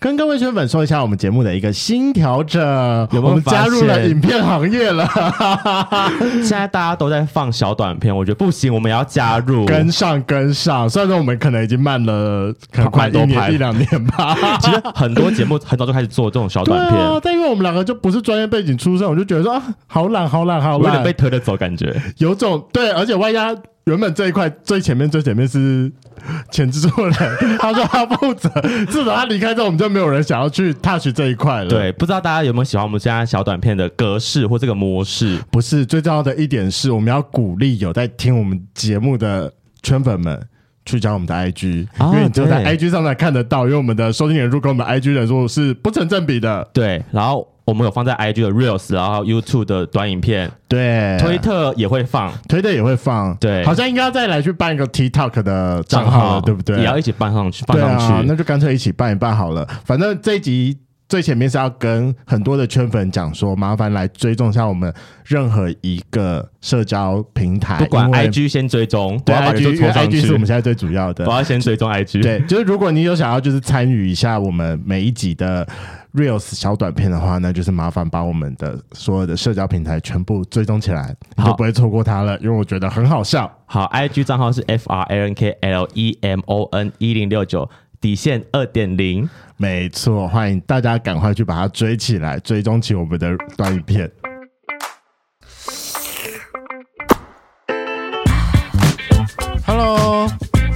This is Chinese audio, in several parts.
跟各位圈粉说一下，我们节目的一个新调整，有没有我们加入了影片行业了。现在大家都在放小短片，我觉得不行，我们也要加入，跟上跟上。虽然说我们可能已经慢了，可能快一年一两年吧。其实很多节目很早就开始做这种小短片，但因为我们两个就不是专业背景出身，我就觉得说啊，好懒，好懒，好懒，有点被推着走感觉，有种对，而且外加。原本这一块最前面最前面是前制作人，他说他负责，自从他离开之后，我们就没有人想要去 touch 这一块了。对，不知道大家有没有喜欢我们现在小短片的格式或这个模式？不是，最重要的一点是，我们要鼓励有在听我们节目的圈粉们去加我们的 IG，因为你只有在 IG 上才看得到，因为我们的收听人数跟我们 IG 人数是不成正比的。对，然后。我们有放在 IG 的 Reels，然后 YouTube 的短影片，对，推特也会放，推特也会放，对，好像应该要再来去办一个 TikTok 的账号了，对不对？也要一起办上去，放上去，啊、那就干脆一起办一办好了。反正这一集最前面是要跟很多的圈粉讲说，麻烦来追踪一下我们任何一个社交平台，不管 IG 先追踪，对，IG，IG 是我们现在最主要的，我要先追踪 IG，对，就是如果你有想要就是参与一下我们每一集的。Reels 小短片的话，那就是麻烦把我们的所有的社交平台全部追踪起来，你就不会错过它了。因为我觉得很好笑。好，IG 账号是 f r a n k l e m o n 一零六九底线二点零，没错，欢迎大家赶快去把它追起来，追踪起我们的短影片。Hello，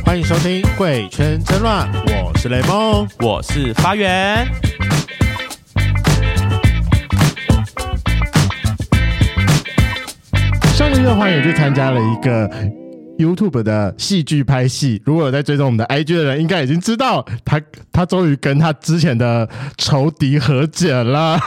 欢迎收听《贵圈真乱》，我是雷梦，我是发源。上个月花园去参加了一个 YouTube 的戏剧拍戏，如果有在追踪我们的 IG 的人，应该已经知道他他终于跟他之前的仇敌和解了。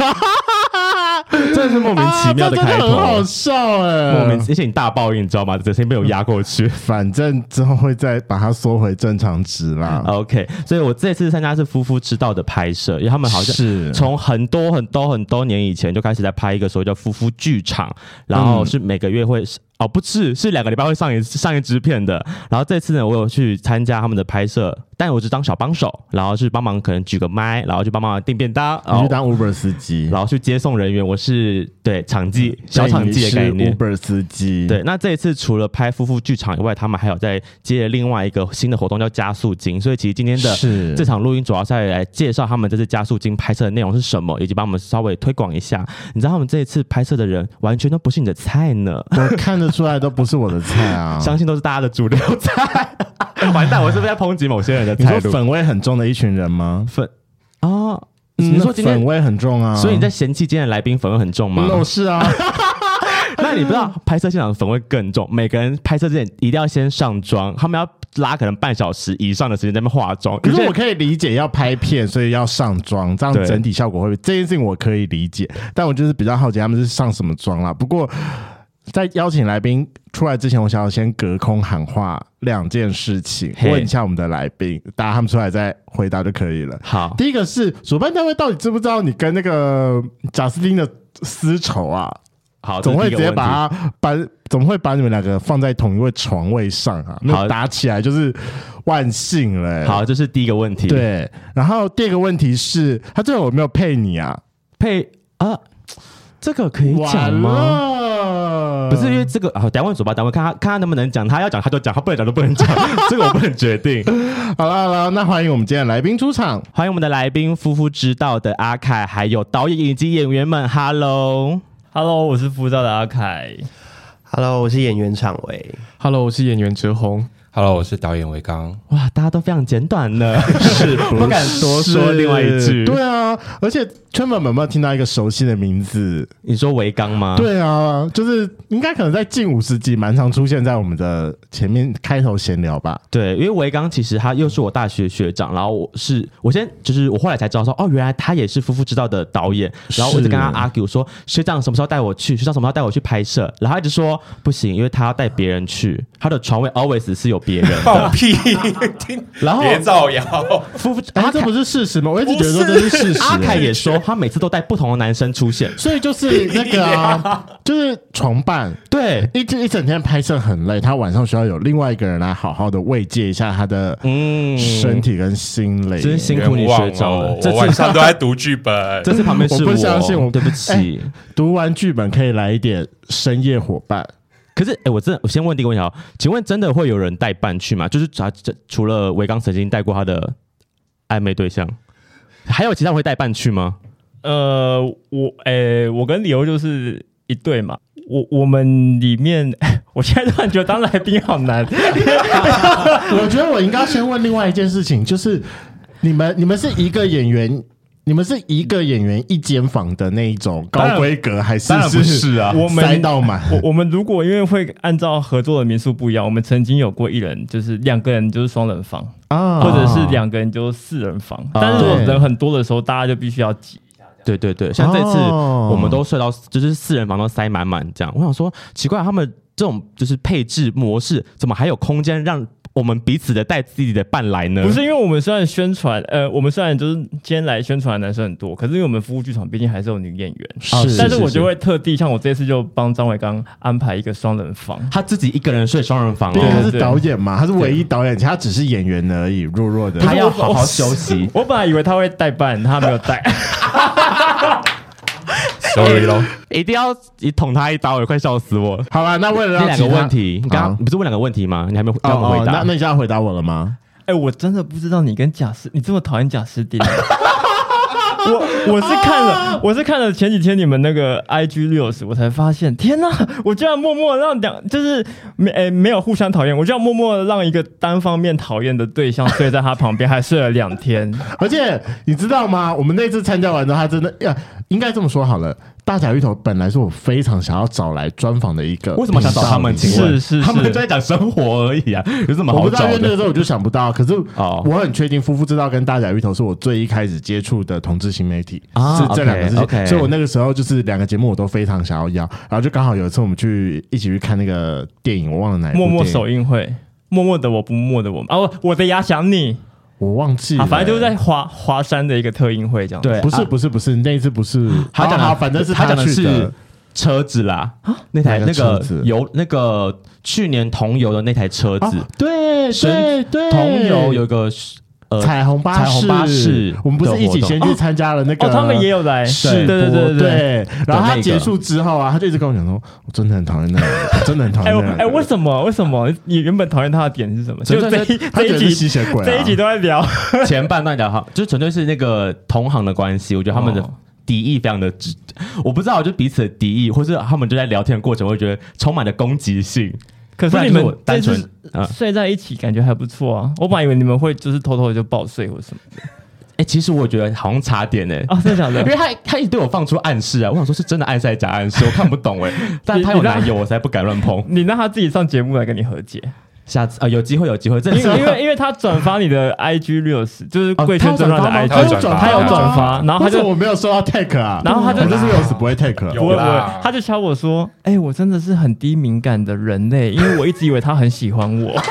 真的是莫名其妙的开头，啊、很好笑哎！莫名，而且你大报应，你知道吗？整天被我压过去，反正之后会再把它缩回正常值啦。OK，所以我这次参加是《夫妇之道》的拍摄，因为他们好像是从很多很多很多年以前就开始在拍一个所谓叫夫妇剧场，然后是每个月会。哦，不是，是两个礼拜会上一上一支片的。然后这次呢，我有去参加他们的拍摄，但我只当小帮手，然后是帮忙可能举个麦，然后去帮忙订便当，然后去当 Uber 司机，然后去接送人员。我是对场记小场记的概念，Uber 司机。对，那这一次除了拍夫妇剧场以外，他们还有在接另外一个新的活动叫加速金。所以其实今天的这场录音主要是来介绍他们这次加速金拍摄的内容是什么，以及帮我们稍微推广一下。你知道他们这一次拍摄的人完全都不是你的菜呢，我看得出来都不是我的菜啊，相信都是大家的主流菜。完蛋，我是不是在抨击某些人的菜？你说粉味很重的一群人吗？粉啊，哦嗯、你说今天粉味很重啊？所以你在嫌弃今天的来宾粉味很重吗？那是啊。那你不知道拍摄现场的粉味更重？每个人拍摄之前一定要先上妆，他们要拉可能半小时以上的时间在那边化妆。可是我可以理解要拍片，所以要上妆，这样整体效果会不会？这件事情我可以理解，但我就是比较好奇他们是上什么妆啦。不过。在邀请来宾出来之前，我想要先隔空喊话两件事情，问一下我们的来宾，大家他们出来再回答就可以了。好，第一个是主办单位到底知不知道你跟那个贾斯汀的私仇啊？好，总会直接把他把怎么会把你们两个放在同一位床位上啊？好，打起来就是万幸了、欸。好，这是第一个问题。对，然后第二个问题是，他最后有没有配你啊？配啊？这个可以讲吗？不是因为这个啊，等下问主办单位，看他看他能不能讲，他要讲他就讲，他不能讲就不能讲，这个我不能决定。好了好了，那欢迎我们今天的来宾出场，欢迎我们的来宾夫妇之道的阿凯，还有导演以及演员们。Hello，Hello，我是夫妇之道的阿凯。Hello，我是演员昶维。Hello，我是演员哲宏。Hello，我是导演维刚。哇，大家都非常简短呢，是 不，不敢多说另外一句。对啊，而且圈粉们有没有听到一个熟悉的名字？你说维刚吗？对啊，就是应该可能在近五十集蛮常出现在我们的前面开头闲聊吧。对，因为维刚其实他又是我大学学长，然后我是我先就是我后来才知道说，哦，原来他也是夫妇之道的导演。然后我就跟他 argue 说，学长什么时候带我去？学长什么时候带我去拍摄？然后他一直说不行，因为他要带别人去，他的床位 always 是有。别人。放屁！然后别造谣。夫妇，哎，这不是事实吗？我一直觉得说这是事实。阿凯也说，他每次都带不同的男生出现，所以就是那个啊，就是床伴。对，一一整天拍摄很累，他晚上需要有另外一个人来好好的慰藉一下他的嗯身体跟心累。真辛苦你学长了，我晚上都在读剧本。这次旁边是我不相信，我对不起。读完剧本可以来一点深夜伙伴。可是，哎，我真的，我先问第一个问题啊，请问真的会有人带伴去吗？就是除除了维刚曾经带过他的暧昧对象，还有其他人会带伴去吗？呃，我，哎，我跟理由就是一对嘛。我我们里面，我现在突然觉得当来宾好难。我觉得我应该先问另外一件事情，就是你们，你们是一个演员。你们是一个演员一间房的那一种高规格，还是？是不是啊，我们塞到满。我我们如果因为会按照合作的民宿不一样，我们曾经有过一人就是两个人就是双人房啊，或者是两个人就是四人房。但是如果人很多的时候，大家就必须要挤。对对对，像这次我们都睡到就是四人房都塞满满这样。我想说奇怪，他们这种就是配置模式，怎么还有空间让？我们彼此的带自己的伴来呢？不是因为我们虽然宣传，呃，我们虽然就是今天来宣传的男生很多，可是因为我们服务剧场毕竟还是有女演员，是，但是我就会特地像我这次就帮张伟刚安排一个双人房，他自己一个人睡双人房，因为他是导演嘛，他是唯一导演，他只是演员而已，弱弱的，他要好好休息。我本来以为他会带伴，他没有带。Sorry 咯，一定要你捅他一刀，也快笑死我。好吧，那为了这两个问题，你刚刚不是问两个问题吗？你还没让我回答，那那你现在回答我了吗？哎，我真的不知道你跟贾斯，你这么讨厌贾斯汀。我我是看了，我是看了前几天你们那个 IG Reels，我才发现，天哪！我居然默默让两，就是没诶没有互相讨厌，我就要默默让一个单方面讨厌的对象睡在他旁边，还睡了两天。而且你知道吗？我们那次参加完之后，他真的呀，应该这么说好了。大甲芋头本来是我非常想要找来专访的一个，为什么想找他们？请问是是，是，他们就在讲生活而已啊，有什么好找的？我不知道，因为那个时候我就想不到。可是我很确定，夫妇之道跟大甲芋头是我最一开始接触的同志新媒体，啊、是这两个事情。Okay, okay 所以我那个时候就是两个节目我都非常想要要，然后就刚好有一次我们去一起去看那个电影，我忘了哪一部。默默首映会，默默的我不默的我们哦，我的牙想你。我忘记了、反正就是在华华山的一个特映会这样。对，不是不是不是，那一次不是。他讲的，反正是他讲的是车子啦，那台那个游那个去年同游的那台车子。对对对，同游有个。彩虹巴士，彩虹巴士，我们不是一起先去参加了那个？哦，他们也有来，是，对对对对。然后他结束之后啊，他就一直跟我讲说：“我真的很讨厌那个，真的很讨厌那个。”哎，为什么？为什么？你原本讨厌他的点是什么？就这一这一集吸血鬼，这一集都在聊 前半段聊哈，就纯粹是那个同行的关系。我觉得他们的敌意非常的直，我不知道，就彼此的敌意，或是他们就在聊天的过程，我会觉得充满了攻击性。可是你们单纯睡在一起，感觉还不错啊！我本来以为你们会就是偷偷的就抱睡或什么的。哎，其实我觉得好像差点呢。啊，真的假的？因为他他一直对我放出暗示啊，我想说是真的暗示还是假暗示，我看不懂哎。但他有男友，我才不敢乱碰。你让他自己上节目来跟你和解。下次啊，有机会有机会，这因为因为因为他转发你的 IG Reels，就是贵圈转发的 IG，他有转发，然后他就我没有收到 tag 啊，然后他就就是 Reels 不会 tag，不会不会，他就敲我说，哎，我真的是很低敏感的人类，因为我一直以为他很喜欢我。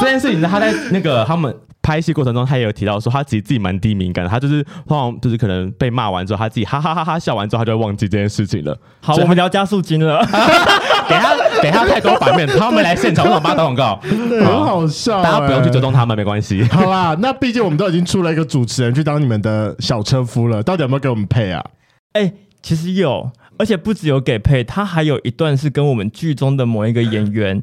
这件事情，他在那个他们。拍戏过程中，他也有提到说，他自己自己蛮低敏感的，他就是通常就是可能被骂完之后，他自己哈哈哈哈笑完之后，他就会忘记这件事情了。好，我们聊加速金了，给他给他太多反面，他们来现场，我想帮他打广告，对，很好笑，大家不用去追踪他们，没关系。好啦，那毕竟我们都已经出了一个主持人去当你们的小车夫了，到底有没有给我们配啊？哎、欸，其实有。而且不只有给配，他还有一段是跟我们剧中的某一个演员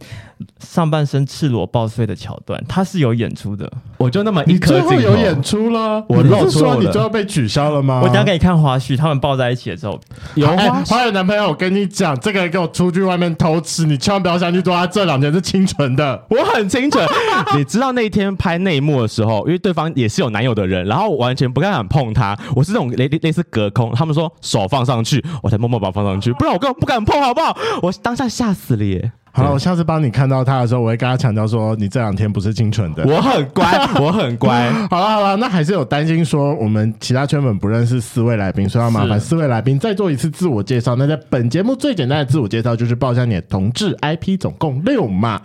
上半身赤裸抱睡的桥段，他是有演出的。我就那么一颗镜头有演出了，我露出了，你就要被取消了吗？我等下给你看花絮，他们抱在一起的时候有花絮。花有男朋友，我跟你讲，这个人给我出去外面偷吃，你千万不要相信说他这两天是清纯的，我很清纯。你知道那一天拍内幕的时候，因为对方也是有男友的人，然后我完全不敢碰他，我是那种类类似隔空，他们说手放上去，我才默默。把放上去，不然我根本不敢碰，好不好？我当下吓死了耶！好了，我下次帮你看到他的时候，我会跟他强调说，你这两天不是清纯的。我很乖，我很乖。好了好了，那还是有担心说我们其他圈粉不认识四位来宾，所以要麻烦四位来宾再做一次自我介绍。那在本节目最简单的自我介绍就是报一下你的同志 IP，总共六码。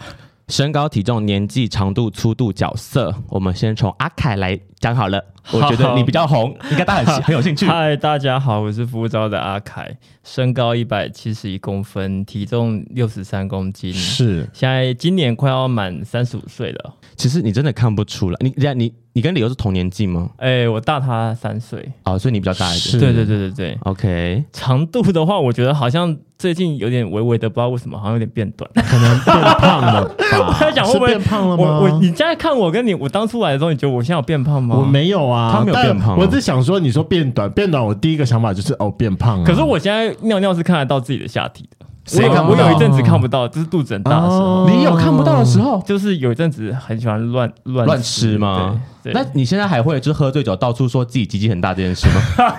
身高、体重、年纪、长度、粗度、角色，我们先从阿凯来讲好了。我觉得你比较红，应该大家很很有兴趣。嗨，大家好，我是福州的阿凯，身高一百七十一公分，体重六十三公斤，是现在今年快要满三十五岁了。其实你真的看不出来，你你你你跟理由是同年纪吗？哎、欸，我大他三岁，哦，所以你比较大一点。对对对对对，OK。长度的话，我觉得好像。最近有点微微的，不知道为什么，好像有点变短，可能变胖了吧？我在想会不会变胖了吗？我我你现在看我跟你，我当初来的时候，你觉得我现在有变胖吗？我没有啊，他没有变胖。我是想说，你说变短，变短，我第一个想法就是哦，变胖了。可是我现在尿尿是看得到自己的下体的。我有我有一阵子看不到，就是肚子很大的时候。你有看不到的时候，就是有一阵子很喜欢乱乱乱吃吗？那你现在还会就是喝醉酒到处说自己鸡鸡很大这件事吗？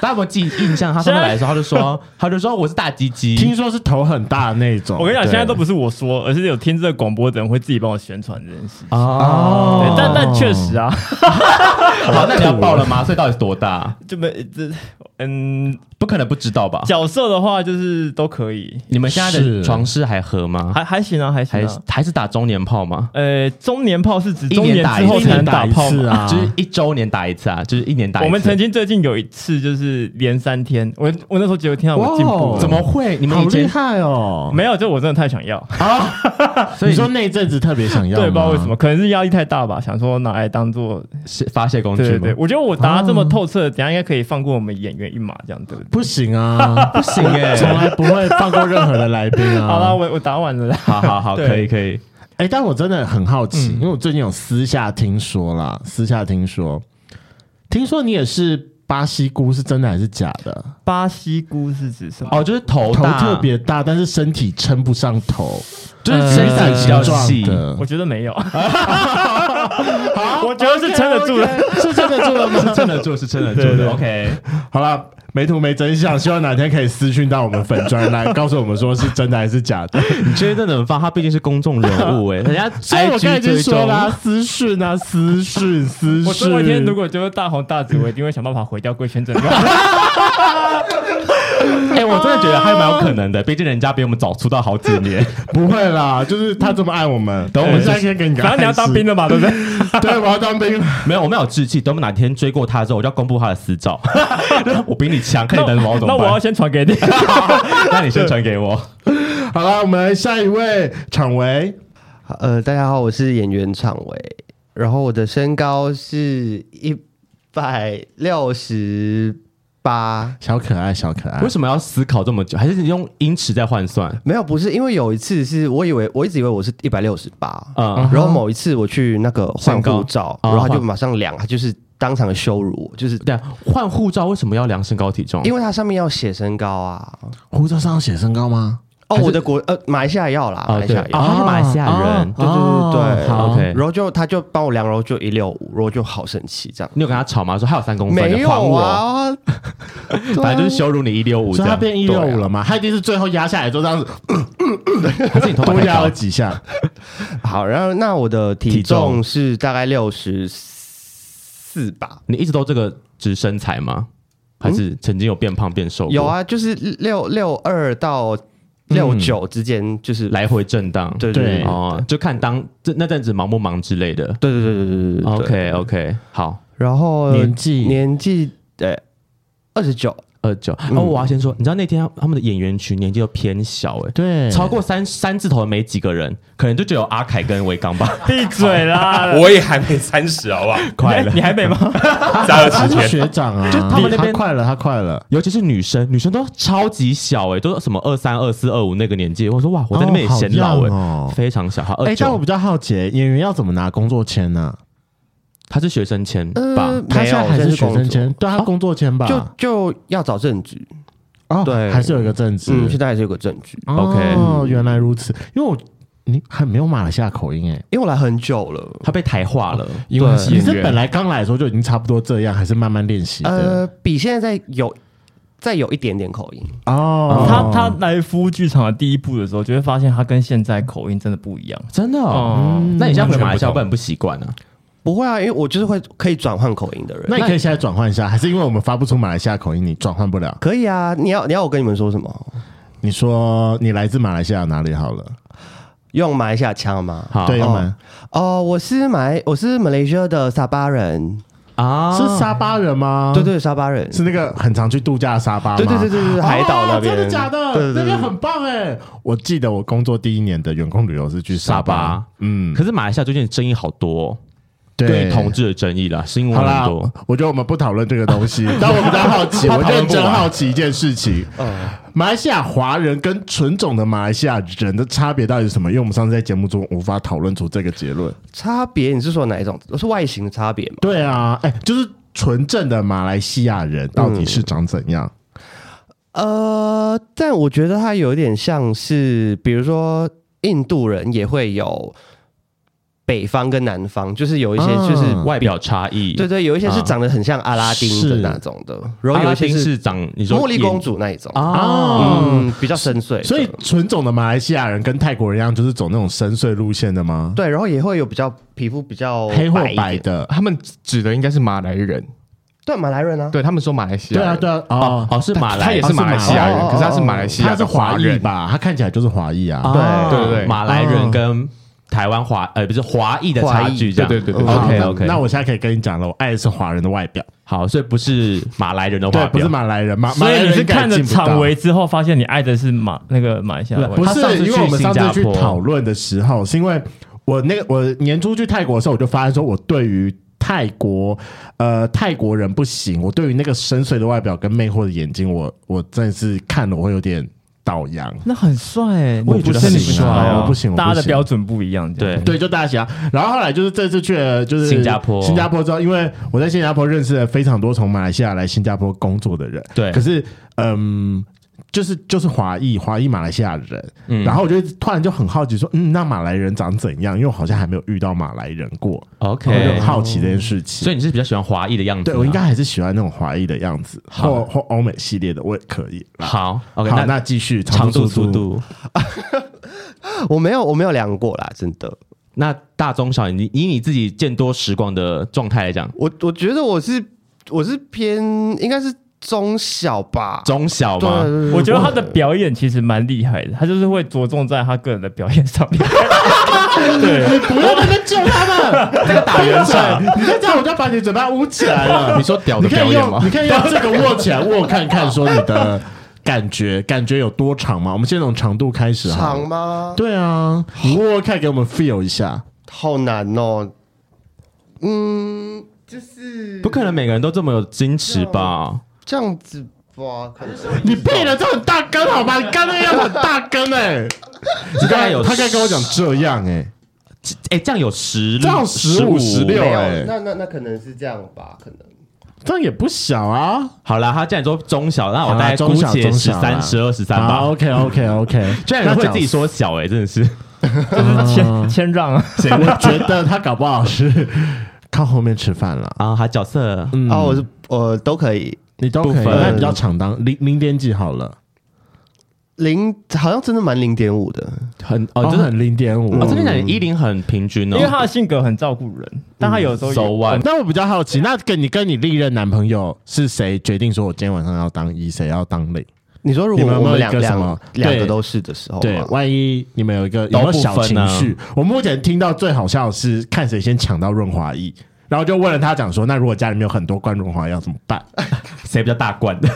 大家有没有记印象？他上次来的时候，他就说，他就说我是大鸡鸡，听说是头很大的那种。我跟你讲，现在都不是我说，而是有听这个广播的人会自己帮我宣传这件事。哦，但但确实啊。好，那你要报了吗？所以到底是多大？就没这嗯。不可能不知道吧？角色的话就是都可以。你们现在的床事还合吗？还还行啊，还行。还还是打中年炮吗？呃，中年炮是指中年之后才能打炮啊，就是一周年打一次啊，就是一年打一次。我们曾经最近有一次就是连三天，我我那时候觉得听到我进步，怎么会？你们好厉害哦！没有，就我真的太想要啊！所以你说那阵子特别想要，对，不知道为什么，可能是压力太大吧，想说拿来当做发泄工具。对对，我觉得我答这么透彻，等下应该可以放过我们演员一马，这样对不对？不行啊！不行哎，从来不会放过任何的来宾啊！好了，我我答完了。好好好，可以可以。哎，但我真的很好奇，因为我最近有私下听说啦，私下听说，听说你也是巴西菇，是真的还是假的？巴西菇是指什么？哦，就是头头特别大，但是身体撑不上头，就是身体比较细的。我觉得没有，好，我觉得是撑得住的，是撑得住的吗？撑得住，是撑得住的。OK，好了。没图没真相，希望哪天可以私讯到我们粉专来告诉我们说是真的还是假的。你确定能发？他毕竟是公众人物哎、欸，人家 IG 追踪啦，私讯啊，私讯私讯。我总有一天如果就是大红大紫，我一定会想办法毁掉贵圈真乱。哎、欸，我真的觉得还蛮有可能的，毕竟人家比我们早出道好几年。不会啦，就是他这么爱我们。等我们下天给你，反正你要当兵了嘛，对不对？对，我要当兵。没有，我们有志气。等我们哪天追过他之后，我就要公布他的私照。我比你强，看你等什么？那我要先传给你。那你先传给我。好了，我们下一位场维。呃，大家好，我是演员场维，然后我的身高是一百六十。八小可爱，小可爱，为什么要思考这么久？还是你用英尺在换算？没有，不是，因为有一次是我以为我一直以为我是一百六十八，嗯，然后某一次我去那个换护照，然后他就马上量，他就是当场羞辱我，就是这样。换护照为什么要量身高体重？因为它上面要写身高啊，护照上要写身高吗？哦，我的国呃，马来西亚要啦，马来西亚要，他是马来西亚人，对对对对，OK。然后就他就帮我量，然后就一六五，然后就好生气这样。你有跟他吵吗？说还有三公分，没有啊，反正就是羞辱你一六五，所以他变一六五了嘛？他一定是最后压下来之后这样子，还是你多压了几下？好，然后那我的体重是大概六十四吧？你一直都这个直身材吗？还是曾经有变胖变瘦？有啊，就是六六二到。六九之间就是来回震荡，对对哦，就看当这那阵子忙不忙之类的，对对对对对对。OK OK，好，然后年纪年纪对二十九二九。哦，我要先说，你知道那天他们的演员群年纪都偏小哎，对，超过三三字头的没几个人，可能就只有阿凯跟维刚吧。闭嘴啦！我也还没三十，好不好？快了，你还没吗？加了十天。学长啊，就他们那边快了，他快了，尤其是女生，女生都超级小哎，都什么二三、二四、二五那个年纪。我说哇，我在那边也显老哎，非常小。好，哎，但我比较好奇，演员要怎么拿工作签呢？他是学生签吧？他现在还是学生签，对他工作签吧？就就要找正职。哦，对，还是有一个证据，嗯，现在还是有个证据。OK，哦，原来如此。因为我你还没有马来西亚口音哎，因为我来很久了，他被台化了。因为你是本来刚来的时候就已经差不多这样，还是慢慢练习的？呃，比现在再有再有一点点口音哦。他他来服务剧场的第一步的时候，就会发现他跟现在口音真的不一样，真的哦。那你现在回马来西亚会很不习惯呢？不会啊，因为我就是会可以转换口音的人。那你可以现在转换一下，还是因为我们发不出马来西亚口音，你转换不了？可以啊，你要你要我跟你们说什么？你说你来自马来西亚哪里好了？用马来西亚腔吗？好，对，用马。哦，我是马来，我是马来西亚的沙巴人啊，是沙巴人吗？对对，沙巴人是那个很常去度假的沙巴吗？对对对对对，海岛那边。真的假的？对对，那边很棒哎！我记得我工作第一年的员工旅游是去沙巴，嗯，可是马来西亚最近争议好多。对同志的争议啦，新闻很多。我觉得我们不讨论这个东西，但我比较好奇，我认真好奇一件事情：马来西亚华人跟纯种的马来西亚人的差别到底是什么？因为我们上次在节目中无法讨论出这个结论。差别，你是说哪一种？是外形的差别吗？对啊，哎，就是纯正的马来西亚人到底是长怎样？呃，但我觉得他有点像是，比如说印度人也会有。北方跟南方就是有一些就是外表差异，对对，有一些是长得很像阿拉丁的那种。的，然后有一些是长你说茉莉公主那一种。啊，嗯，比较深邃。所以纯种的马来西亚人跟泰国人一样，就是走那种深邃路线的吗？对，然后也会有比较皮肤比较黑或白的，他们指的应该是马来人，对，马来人啊，对他们说马来西亚，对啊，对啊，哦哦，是马来，他也是马来。西亚人，可是他是马来西亚，他是华裔吧？他看起来就是华裔啊，对对对，马来人跟。台湾华呃不是华裔的差距，这样。对对对，对，OK OK。那我现在可以跟你讲了，我爱的是华人的外表，好，所以不是马来人的外表，不是马来人，马所以你是看了场围之后发现你爱的是马那个马来西亚，不是，因为我们上次去讨论的时候，是因为我那个我年初去泰国的时候，我就发现说我对于泰国呃泰国人不行，我对于那个深邃的外表跟魅惑的眼睛，我我真的是看了我会有点。倒洋，那很帅哎！我也觉得很帅啊，我不行，大家的标准不一样。对对，就大家喜欢。然后后来就是这次去了就是新加坡，新加坡之后，因为我在新加坡认识了非常多从马来西亚来新加坡工作的人。对，可是嗯。就是就是华裔华裔马来西亚人，嗯，然后我就突然就很好奇说，嗯，那马来人长怎样？因为我好像还没有遇到马来人过，OK，我就很好奇这件事情。所以你是比较喜欢华裔的样子？对，我应该还是喜欢那种华裔的样子，或或欧美系列的我也可以。好，OK，好，那继续长度速度。我没有我没有量过啦，真的。那大中小，你以你自己见多识广的状态来讲，我我觉得我是我是偏应该是。中小吧，中小吧。我觉得他的表演其实蛮厉害的，他就是会着重在他个人的表演上面。对，不要在那救他们，这个打圆场，你再这样我就要把你嘴巴捂起来了。你说屌的表演吗？你可以用这个握起来握看看，说你的感觉，感觉有多长吗？我们先从长度开始。长吗？对啊，你握握看，给我们 feel 一下。好难哦。嗯，就是不可能每个人都这么有矜持吧？这样子吧，可能是你配了这很大根好吧？你刚刚那样很大根哎、欸，你刚才有他刚跟我讲这样哎、欸，哎、欸、这样有十这样十五十六哎，那那那可能是这样吧？可能这样也不小啊。好啦，他既然说中小，那我大概估计十三、十二、十三吧。OK OK OK，居然会自己说小哎、欸，真的是，就是谦谦让啊。我觉得他搞不好是靠后面吃饭了啊，他角色嗯，啊，我是我都可以。你都可以，那比较长当零零点几好了，零好像真的蛮零点五的，很哦，真的很零点五。我这边讲一零很平均哦，因为他的性格很照顾人，但他有时候手腕。那我比较好奇，那跟你跟你历任男朋友是谁决定说我今天晚上要当一，谁要当零？你说如果我们两个什么两个都是的时候，对，万一你们有一个有没有小情绪？我目前听到最好笑的是看谁先抢到润滑液。然后就问了他讲说，那如果家里面有很多罐润滑要怎么办？谁比较大罐的？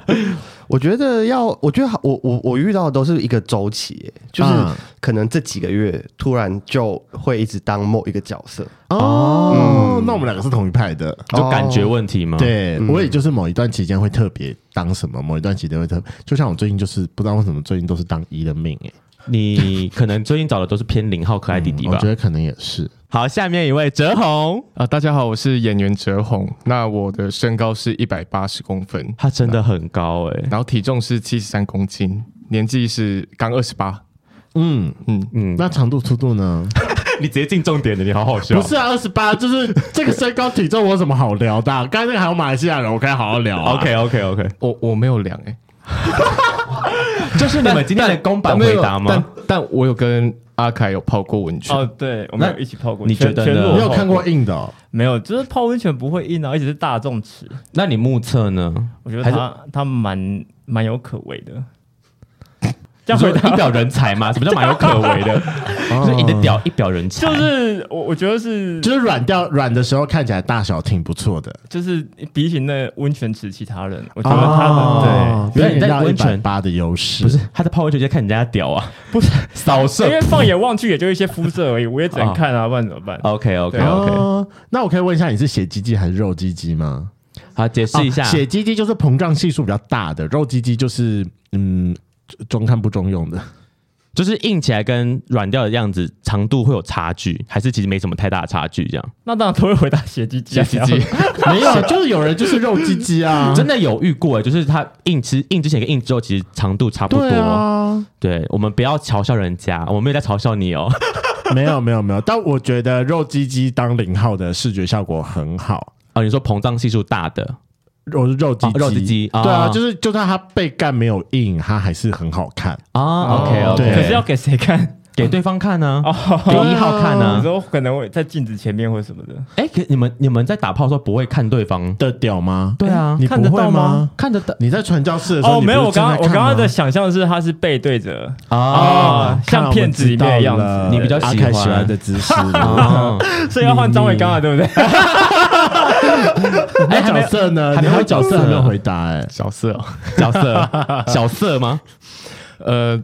我觉得要，我觉得我我我遇到的都是一个周期，就是可能这几个月突然就会一直当某一个角色。哦，那我们两个是同一派的，就感觉问题吗？对，我也就是某一段期间会特别当什么，某一段期间会特别，就像我最近就是不知道为什么最近都是当一的命哎。你可能最近找的都是偏零号可爱弟弟吧？我觉得可能也是。好，下面一位哲宏啊，大家好，我是演员哲宏。那我的身高是一百八十公分，他真的很高哎、欸。然后体重是七十三公斤，年纪是刚二十八。嗯嗯嗯，那长度粗度呢？你直接进重点的，你好好笑。不是啊，二十八就是这个身高体重，我有什么好聊的、啊？刚才那个还有马来西亚人，我可以好好聊、啊。OK OK OK，我我没有量哎、欸，就是你们今天的公版回答吗？但但我有跟阿凯有泡过温泉哦，对，我们有一起泡过。你觉得呢？你有看过硬的、哦？没有，就是泡温泉不会硬啊，而且是大众池。那你目测呢？我觉得他他蛮蛮有可为的。这样回答一表人才嘛？什么叫蛮有可为的？就是你的屌一表人才。就是我我觉得是，就是软掉软的时候看起来大小挺不错的。就是比起那温泉池其他人，我觉得他们对，原来你在温泉八的优势不是他在泡温泉就看人家屌啊，不是扫射，因为放眼望去也就一些肤色而已，我也只能看啊，不然怎么办？OK OK OK。那我可以问一下，你是血鸡鸡还是肉鸡鸡吗？好，解释一下，血鸡鸡就是膨胀系数比较大的，肉鸡鸡就是嗯。中看不中用的，就是硬起来跟软掉的样子长度会有差距，还是其实没什么太大的差距？这样，那当然都会回答血鸡鸡，血鸡鸡。没有，就是有人就是肉鸡鸡啊，真的有遇过哎，就是他硬吃硬之前跟硬之后其实长度差不多。对啊，对，我们不要嘲笑人家，我没有在嘲笑你哦，没有没有没有，但我觉得肉鸡鸡当零号的视觉效果很好。哦，你说膨胀系数大的。肉肉鸡鸡，肉鸡鸡，对啊，就是就算它背干没有硬，它还是很好看啊。OK OK，可是要给谁看？给对方看呢？给一号看呢？有时候可能会在镜子前面或什么的。哎，可你们你们在打炮的时候不会看对方的屌吗？对啊，你看得到吗？看得到。你在传教士的时候，哦，没有，我刚刚我刚刚的想象是他是背对着啊，像骗子一面的样子，你比较喜欢的姿势 所以要换张伟刚了，对不对？哎，角色呢？还没有角色，还没有回答。哎，角色，角色，角色吗？呃，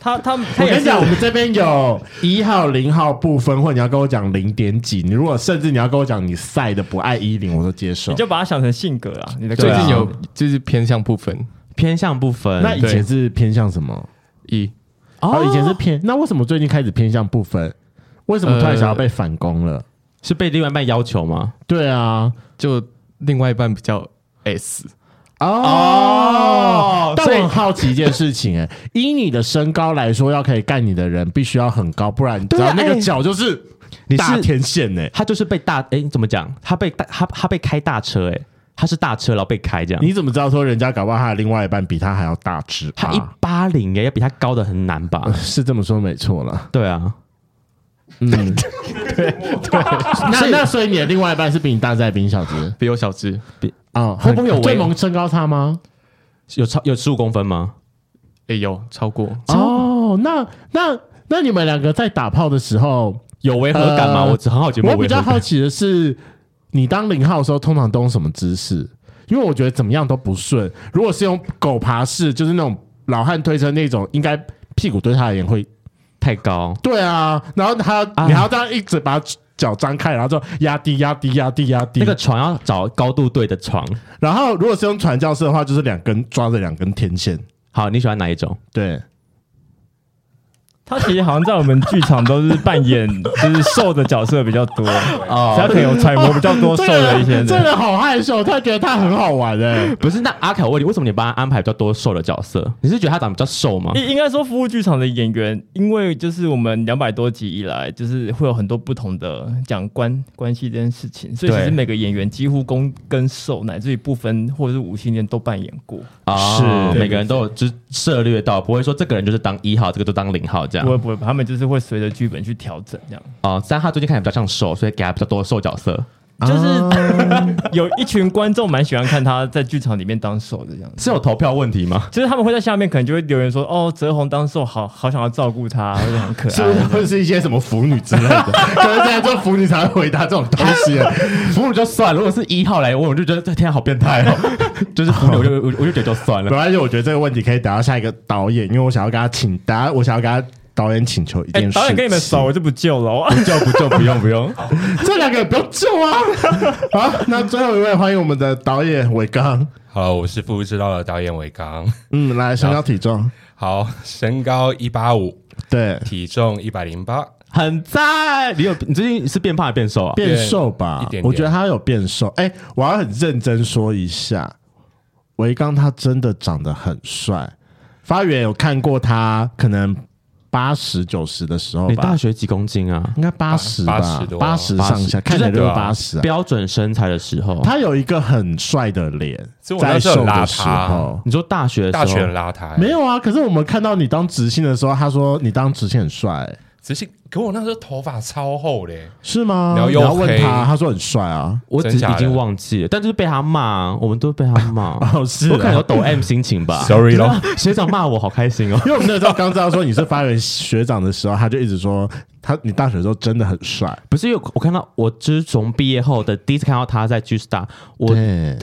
他他，我跟你讲，我们这边有一号、零号不分，或者你要跟我讲零点几，你如果甚至你要跟我讲你赛的不爱一零，我都接受。你就把它想成性格啊。你的最近有就是偏向部分，偏向部分。那以前是偏向什么？一哦，以前是偏。那为什么最近开始偏向部分？为什么突然想要被反攻了？是被另外一半要求吗？对啊，就另外一半比较 S 哦。但我很好奇一件事情，哎，以你的身高来说，要可以干你的人必须要很高，不然你知道那个脚就是你是天线哎，他就是被大哎，怎么讲？他被大他他被开大车哎，他是大车然后被开这样。你怎么知道说人家搞不好他的另外一半比他还要大只？他一八零哎，要比他高的很难吧？是这么说没错了。对啊。嗯，对对，那那所以你的另外一半是比你大只还是比你小只？比我小只，比啊，会不会有最萌身高差吗？有超有十五公分吗？哎，有超过哦。那那那你们两个在打炮的时候有违和感吗？我只很好奇。我比较好奇的是，你当零号的时候通常都用什么姿势？因为我觉得怎么样都不顺。如果是用狗爬式，就是那种老汉推车那种，应该屁股对他而言会。太高，对啊，然后他，你还要这样一直把脚张开，然后就压低、压低、压低、压低。那个床要找高度对的床，然后如果是用传教士的话，就是两根抓着两根天线。好，你喜欢哪一种？对。他其实好像在我们剧场都是扮演 就是瘦的角色比较多哦，他可能有揣摩比较多瘦的一些人。真的好害羞，他觉得他很好玩哎。不是，那阿凯，我问你，为什么你帮他安排比较多瘦的角色？你是觉得他长得比较瘦吗？应应该说，服务剧场的演员，因为就是我们两百多集以来，就是会有很多不同的讲关关系这件事情，所以其实每个演员几乎攻跟瘦乃至于不分或者是无性恋都扮演过啊，是每个人都有就涉猎到，不会说这个人就是当一号，这个就当零号。不会不会，他们就是会随着剧本去调整这样。哦，三号最近看起来比较像瘦，所以给他比较多的瘦角色。就是 有一群观众蛮喜欢看他在剧场里面当受的这样。是有投票问题吗？就是他们会在下面可能就会留言说：“哦，泽宏当受好好想要照顾他，或者很可爱。”是不是会是一些什么腐女之类的？可能现在做腐女才会回答这种东西。腐女就算了，如果是一号来问，我就觉得这天好变态哦。就是腐女，我就我就觉得就算了。没关系，我觉得这个问题可以等到下一个导演，因为我想要跟他请，等下我想要跟他。导演请求一件事，导演跟你们熟，我就不救了，不救不救，不用不用，这两个不用救啊！好，那最后一位，欢迎我们的导演伟刚。好，我是不知道的导演伟刚。嗯，来身高体重，好，身高一八五，对，体重一百零八，很赞。你有你最近是变胖还是变瘦啊？变瘦吧，一点点。我觉得他有变瘦。哎，我要很认真说一下，维刚他真的长得很帅。发源有看过他可能。八十九十的时候吧。你大学几公斤啊？应该八十吧，八十上下，看起来就是八十。标准身材的时候，他有一个很帅的脸，在瘦的时候。你说大学的时候，大学很邋遢？没有啊，可是我们看到你当直性的时候，他说你当直性很帅。直信，可我那时候头发超厚的，是吗？你要问他，他说很帅啊。我只已经忘记了，但就是被他骂，我们都被他骂。哦，是，我可能有抖 M 心情吧。Sorry 咯，学长骂我好开心哦，因为我们那时候刚知道说你是发源学长的时候，他就一直说。他，你大学的时候真的很帅，不是因为我看到我自从毕业后的第一次看到他在 G Star，我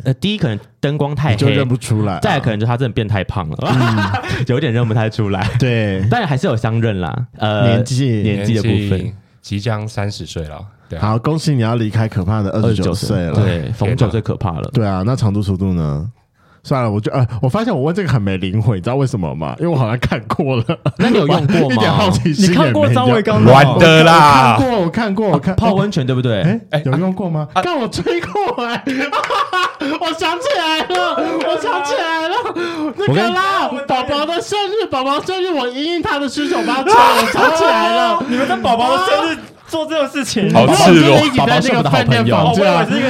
呃第一可能灯光太黑就认不出来，再可能就他真的变太胖了，嗯、有点认不太出来。对，但还是有相认啦。呃，年纪年纪的部分，即将三十岁了。对啊、好，恭喜你要离开可怕的二十九岁了。对，逢九最可怕了。对啊，那长度速度呢？算了，我就呃，我发现我问这个很没灵魂，你知道为什么吗？因为我好像看过了。那你有用过吗？一点好奇心。你看过张维刚玩的啦？看过，我看过，我看泡温泉对不对？哎，有用过吗？看我吹过哎，我想起来了，我想起来了，那个啦，宝宝的生日，宝宝生日，我因应他的需求帮他吹，我想起来了，你们的宝宝的生日。做这种事情，好赤裸。宝宝是我的好朋友，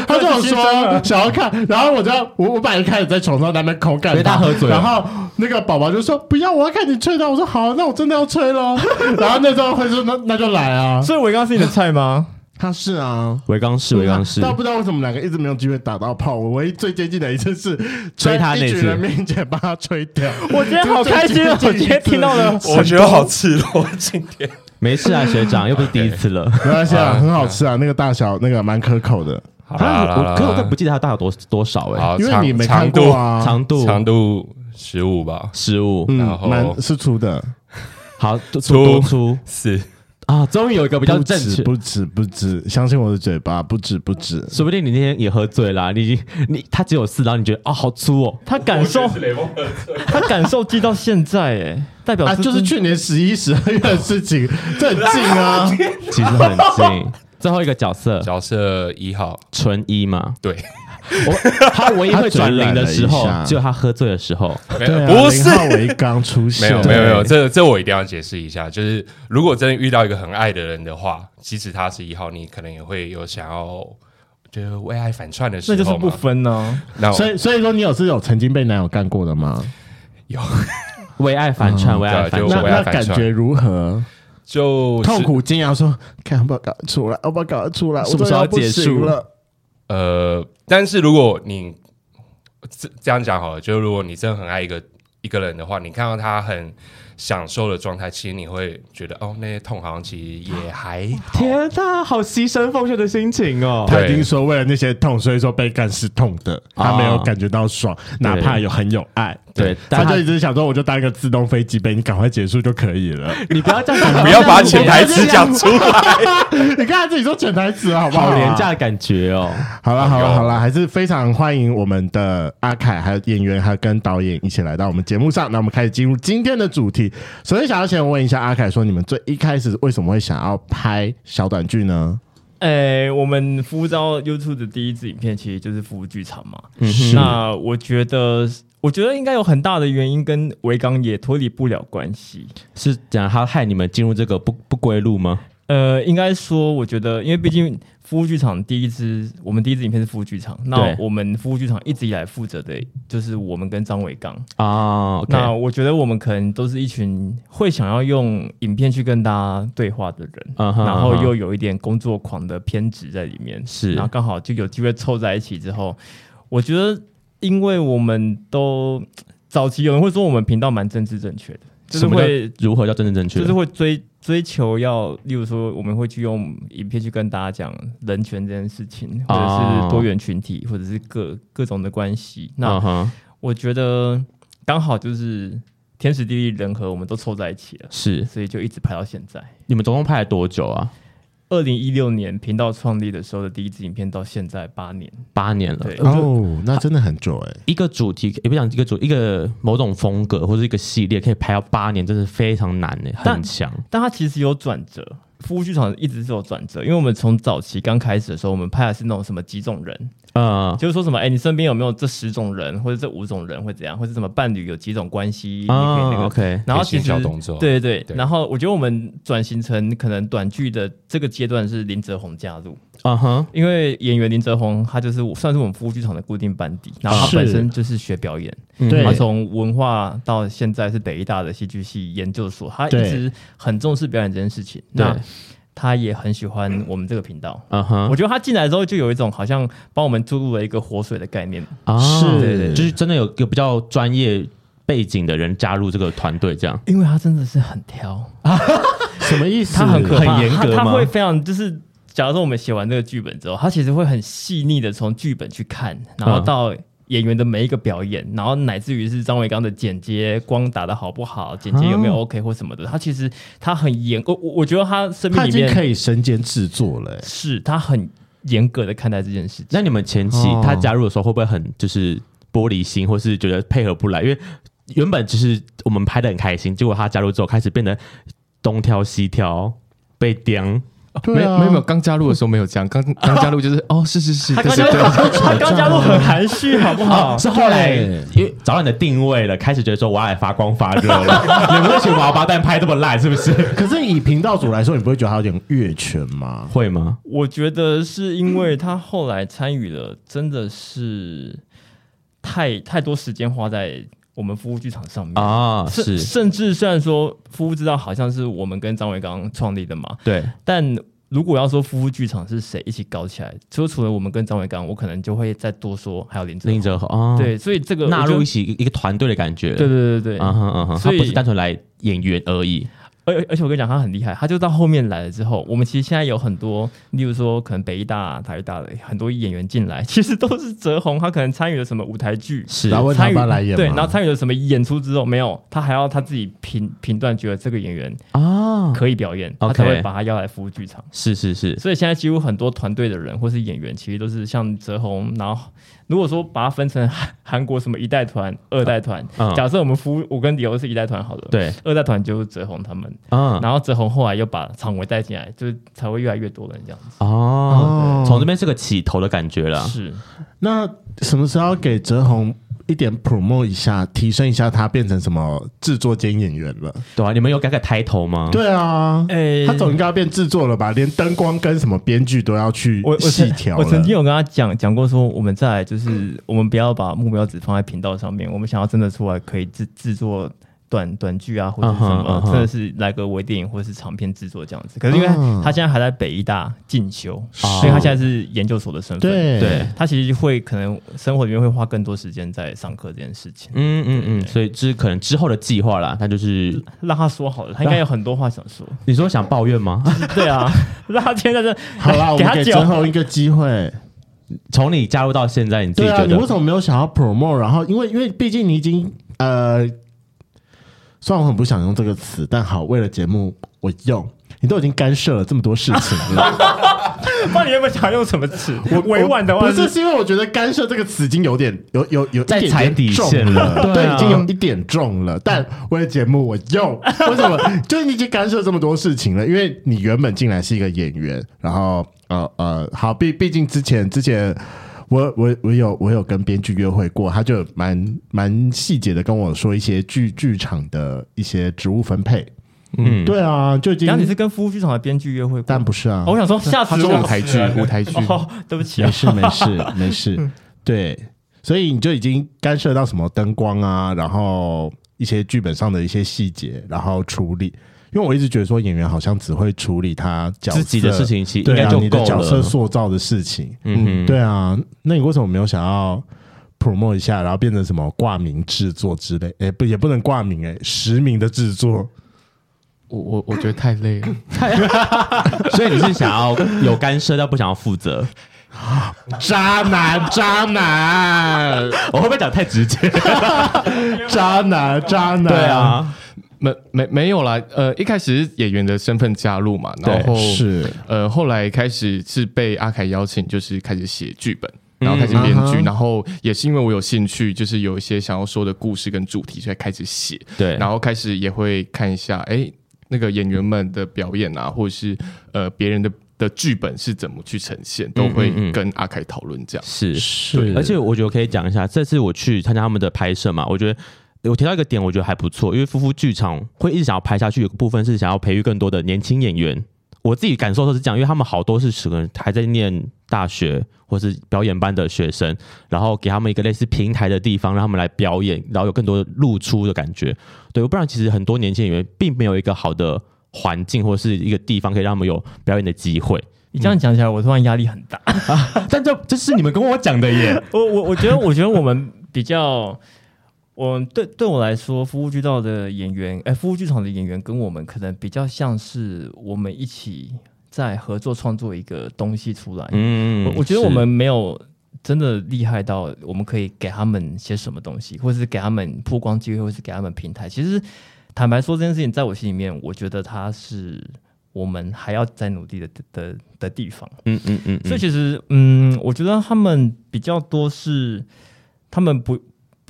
他跟我说想要看，然后我就我我本来开始在床上那边口干，他喝醉，然后那个宝宝就说不要，我要看你吹的。我说好，那我真的要吹了。然后那时候会说那那就来啊。所以维刚是你的菜吗？他是啊，维刚是维刚是，但不知道为什么两个一直没有机会打到炮。我唯一最接近的一次是吹他那次，人面前把他吹掉。我今天好开心，我今天听到了，我觉得好赤裸今天。没事啊，学长，又不是第一次了，没关系啊，很好吃啊，那个大小那个蛮可口的。好啦，我可我都不记得它大小多多少哎，因为你没看过啊，长度。长度十五吧，十五，然后蛮是粗的，好粗粗是啊，终于有一个比较正确，不止不止，相信我的嘴巴，不止不止，说不定你那天也喝醉了，你你他只有四，然后你觉得啊好粗哦，他感受他感受记到现在哎。代表啊，就是去年十一、十二月的事情，这很近啊，其实很近。最后一个角色，角色一号。纯一嘛，对，我他唯一会转零的时候，只有他喝醉的时候，对，不是维刚出现，没有没有没有，这这我一定要解释一下，就是如果真的遇到一个很爱的人的话，即使他是一号，你可能也会有想要就是为爱反串的时候，那就是不分呢。所以所以说，你有是有曾经被男友干过的吗？有。为爱反串，为爱反串，那感觉如何？就痛苦惊讶说：“看要不要搞出来？要不要搞出来？什么时候结束了？”呃，但是如果你这这样讲好了，就是如果你真的很爱一个一个人的话，你看到他很。享受的状态，其实你会觉得哦，那些痛好像其实也还好。天哪，好牺牲奉献的心情哦！他已经说为了那些痛，所以说被干是痛的，他没有感觉到爽，哪怕有很有爱。对，他就一直想说，我就当一个自动飞机杯，你赶快结束就可以了。你不要这样，不要把潜台词讲出来。你看他自己说潜台词了，好不好？好廉价的感觉哦。好了好了好了，还是非常欢迎我们的阿凯，还有演员，还有跟导演一起来到我们节目上。那我们开始进入今天的主题。首先，想要先问一下阿凯，说你们最一开始为什么会想要拍小短剧呢？诶、欸，我们服务到 YouTube 的第一支影片，其实就是服务剧场嘛。嗯哼，那我觉得，我觉得应该有很大的原因跟维刚也脱离不了关系。是讲他害你们进入这个不不归路吗？呃，应该说，我觉得，因为毕竟服务剧场第一支，我们第一支影片是服务剧场，那我们服务剧场一直以来负责的就是我们跟张伟刚。啊。那我觉得我们可能都是一群会想要用影片去跟大家对话的人，然后又有一点工作狂的偏执在里面，是，然后刚好就有机会凑在一起之后，我觉得，因为我们都早期有人会说我们频道蛮政治正确的，就是会如何叫真正正确，就是会追。追求要，例如说，我们会去用影片去跟大家讲人权这件事情，或者是多元群体，或者是各各种的关系。那我觉得刚好就是天时地利人和，我们都凑在一起了，是，所以就一直拍到现在。你们总共拍了多久啊？二零一六年频道创立的时候的第一支影片到现在八年，八年了对哦，那真的很久哎。一个主题也不讲一个主一个某种风格或者一个系列可以拍到八年，真是非常难哎，很强。但它其实有转折，夫妇剧场一直是有转折，因为我们从早期刚开始的时候，我们拍的是那种什么几种人，嗯，就是说什么，哎，你身边有没有这十种人，或者这五种人会怎样，或者什么伴侣有几种关系，啊、你可以那个 OK，然后其实小动作，对对对，对然后我觉得我们转型成可能短剧的这个阶段是林泽宏加入，啊哈，因为演员林哲宏他就是算是我们服务剧场的固定班底，然后他本身就是学表演，对。他从文化到现在是北医大的戏剧系研究所，他一直很重视表演这件事情。那他也很喜欢我们这个频道，嗯哼，我觉得他进来之后就有一种好像帮我们注入了一个活水的概念。啊，是，对对，就是真的有有比较专业背景的人加入这个团队，这样，因为他真的是很挑，什么意思？他很可怕，很严格吗？他会非常就是，假如说我们写完这个剧本之后，他其实会很细腻的从剧本去看，然后到。演员的每一个表演，然后乃至于是张维刚的剪接，光打的好不好，剪接有没有 OK 或什么的，他其实他很严，我我觉得他生命里面他已经可以身兼制作了，是他很严格的看待这件事情。那你们前期他加入的时候，会不会很就是玻璃心，或是觉得配合不来？因为原本就是我们拍的很开心，结果他加入之后开始变得东挑西挑，被刁。没有没有没有，刚加入的时候没有这样，刚 刚加入就是哦，是是是，他刚加入 他刚加入很含蓄，好不好？是后来因为找到你的定位了，开始觉得说我要来发光发热了。你们这群王八蛋拍这么烂，是不是？可是以频道主来说，你不会觉得他有点越权吗？会吗？我觉得是因为他后来参与了，真的是太太多时间花在。我们夫妇剧场上面。啊，是。甚至虽然说夫妇知道好像是我们跟张伟刚创立的嘛，对，但如果要说夫妇剧场是谁一起搞起来，除除了我们跟张伟刚，我可能就会再多说还有林哲林哲宏，对，所以这个纳入一起一个团队的感觉，对对对对，嗯哼嗯哼，他不是单纯来演员而已。而而且我跟你讲，他很厉害，他就到后面来了之后，我们其实现在有很多，例如说可能北艺大、台艺大的很多演员进来，其实都是泽宏，他可能参与了什么舞台剧，是然后参与来演，对，然后参与了什么演出之后，没有，他还要他自己评评断，觉得这个演员啊可以表演，他才会把他邀来服务剧场。是是是，所以现在几乎很多团队的人或是演员，其实都是像泽宏，然后。如果说把它分成韩国什么一代团、二代团，嗯、假设我们服我跟李欧是一代团好了，对，二代团就是泽宏他们，嗯，然后泽宏后来又把常维带进来，就是才会越来越多人这样子。哦，从这边是个起头的感觉了。是，那什么时候要给泽宏一点 promote 一下，提升一下他变成什么制作兼演员了？对啊，你们有改改抬头吗？对啊，哎、欸，他总应该要变制作了吧？连灯光跟什么编剧都要去细调。我曾经有跟他讲讲过，说我们在就是我们不要把目标只放在频道上面，我们想要真的出来可以制制作。短短剧啊，或者什么，真的是来个微电影或者是长片制作这样子。可是因为他现在还在北医大进修，所以他现在是研究所的身份。对，他其实会可能生活里面会花更多时间在上课这件事情。嗯嗯嗯，所以这是可能之后的计划啦。他就是 让他说好了，他应该有很多话想说。你说想抱怨吗？对啊，让他现在这好啦，我们给最后一个机会。从你加入到现在，你自己觉得你为什么没有想要 promote？然后因为因为毕竟你已经呃。虽然我很不想用这个词，但好，为了节目我用。你都已经干涉了这么多事情了，那你有没有想用什么词？我委婉的话不是，是因为我觉得“干涉”这个词已经有点有有有在踩底线了，对，已经有一点重了。但为了节目我用，为什么？就是你已经干涉这么多事情了，因为你原本进来是一个演员，然后呃呃，好，毕毕竟之前之前。我我我有我有跟编剧约会过，他就蛮蛮细节的跟我说一些剧剧场的一些职务分配。嗯，对啊，就然后你是跟服务剧场的编剧约会过，但不是啊。我想说，下次舞台剧舞台剧，哦，对不起，没事没事没事。对，所以你就已经干涉到什么灯光啊，然后一些剧本上的一些细节，然后处理。因为我一直觉得说演员好像只会处理他自己的事情，其实应该就够了。你的角色塑造的事情，嗯，对啊。那你为什么没有想要 promote 一下，然后变成什么挂名制作之类？哎，不，也不能挂名哎，实名的制作。我我我觉得太累了，所以你是想要有干涉，但不想要负责？渣男，渣男，我会不会讲太直接？渣男，渣男，对啊。没没没有啦，呃，一开始是演员的身份加入嘛，然后是。呃，后来开始是被阿凯邀请，就是开始写剧本，然后开始编剧，嗯、然后也是因为我有兴趣，就是有一些想要说的故事跟主题，所以开始写，对，然后开始也会看一下，哎，那个演员们的表演啊，或者是呃别人的的剧本是怎么去呈现，都会跟阿凯讨论这样。是是，而且我觉得可以讲一下，这次我去参加他们的拍摄嘛，我觉得。我提到一个点，我觉得还不错，因为夫妇剧场会一直想要拍下去，有个部分是想要培育更多的年轻演员。我自己感受都是这样，因为他们好多是可能还在念大学或是表演班的学生，然后给他们一个类似平台的地方，让他们来表演，然后有更多的露出的感觉。对，不然其实很多年轻演员并没有一个好的环境或是一个地方可以让他们有表演的机会。你这样讲起来，我突然压力很大。啊、但这这是你们跟我讲的耶。我我我觉得，我觉得我们比较。我对对我来说，服务剧道的演员，哎，服务剧场的演员跟我们可能比较像是我们一起在合作创作一个东西出来。嗯，我我觉得我们没有真的厉害到我们可以给他们些什么东西，或者是给他们曝光机会，或是给他们平台。其实坦白说，这件事情在我心里面，我觉得它是我们还要再努力的的的地方。嗯嗯嗯。所以其实，嗯，我觉得他们比较多是他们不。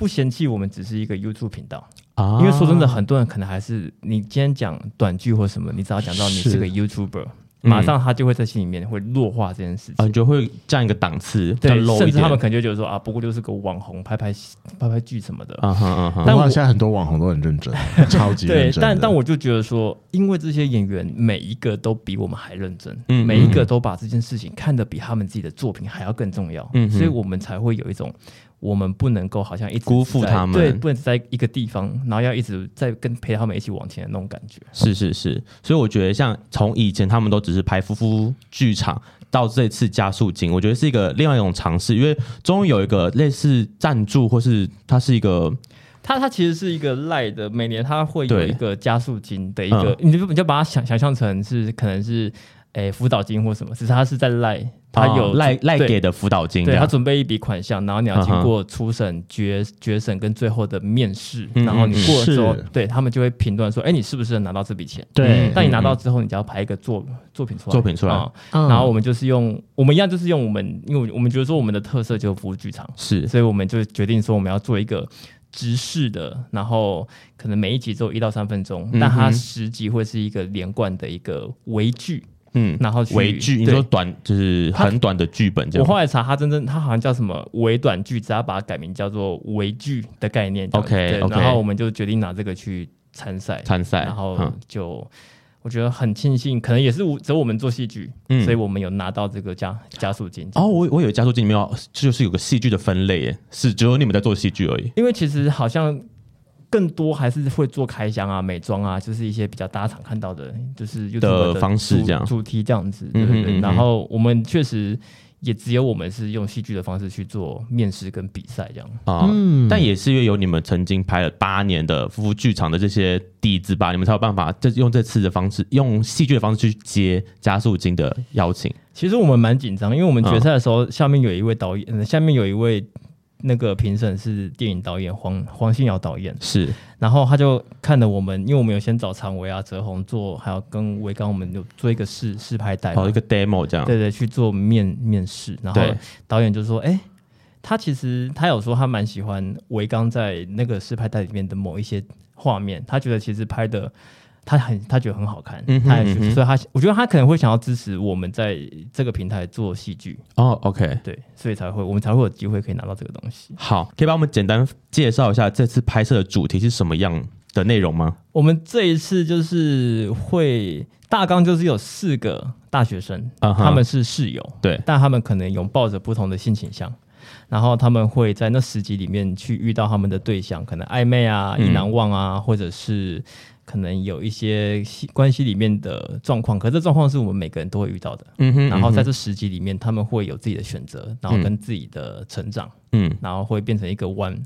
不嫌弃我们只是一个 YouTube 频道。啊，因为说真的，很多人可能还是你今天讲短剧或什么，你只要讲到你是个 YouTuber，马上他就会在心里面会弱化这件事情，啊，你就会占一个档次，对，甚至他们可能就觉得说啊，不过就是个网红拍拍拍拍剧什么的。啊哈啊哈。但我现在很多网红都很认真，超级认真。对，但但我就觉得说，因为这些演员每一个都比我们还认真，嗯，每一个都把这件事情看得比他们自己的作品还要更重要，嗯，所以我们才会有一种。我们不能够好像一直辜负他们，对，不能在一个地方，然后要一直在跟陪他们一起往前的那种感觉。是是是，所以我觉得像从以前他们都只是拍夫妇剧场，到这次加速金，我觉得是一个另外一种尝试，因为终于有一个类似赞助，或是它是一个，它它其实是一个赖的，每年它会有一个加速金的一个，嗯、你就你就把它想想象成是可能是诶辅导金或什么，只是它是在赖。他有赖赖、哦、给的辅导金，对，他准备一笔款项，然后你要经过初审、决决审跟最后的面试，嗯、然后你过了之后，对他们就会评断说，哎，你是不是能拿到这笔钱？对，但你拿到之后，你只要排一个作作品出来，作品出来，嗯、然后我们就是用我们一样，就是用我们，因为我们觉得说我们的特色就是服务剧场，是，所以我们就决定说我们要做一个直视的，然后可能每一集只有一到三分钟，但它十集会是一个连贯的一个微剧。嗯，然后微剧，你说短就是很短的剧本这样。我后来查，它真正它好像叫什么微短剧，只要把它改名叫做微剧的概念。OK，然后我们就决定拿这个去参赛，参赛。然后就我觉得很庆幸，可能也是只有我们做戏剧，嗯所以我们有拿到这个加加速金。哦，我我以为加速金里面就是有个戏剧的分类，耶，是只有你们在做戏剧而已。因为其实好像。更多还是会做开箱啊、美妆啊，就是一些比较大家常看到的，就是的方式这样主题这样子，对对对。然后我们确实也只有我们是用戏剧的方式去做面试跟比赛这样啊。嗯，但也是因为有你们曾经拍了八年的夫妇剧场的这些底子吧，你们才有办法这用这次的方式，用戏剧的方式去接加速金的邀请。其实我们蛮紧张，因为我们决赛的时候，下面有一位导演，下面有一位。那个评审是电影导演黄黄信尧导演，是，然后他就看了我们，因为我们有先找常维啊、泽宏做，还有跟维刚我们有做一个试试拍带，好一个 demo 这样，对对，去做面面试，然后导演就说，哎，他其实他有说他蛮喜欢维刚在那个试拍带里面的某一些画面，他觉得其实拍的。他很，他觉得很好看，嗯、哼他也所以他我觉得他可能会想要支持我们在这个平台做戏剧哦，OK，对，所以才会我们才会有机会可以拿到这个东西。好，可以帮我们简单介绍一下这次拍摄的主题是什么样的内容吗？我们这一次就是会大纲就是有四个大学生，他们是室友，对，但他们可能拥抱着不同的性倾向，然后他们会在那十集里面去遇到他们的对象，可能暧昧啊、意难忘啊，嗯、或者是。可能有一些关系里面的状况，可是这状况是我们每个人都会遇到的。嗯哼，然后在这十集里面，他们会有自己的选择，然后跟自己的成长。嗯，然后会变成一个完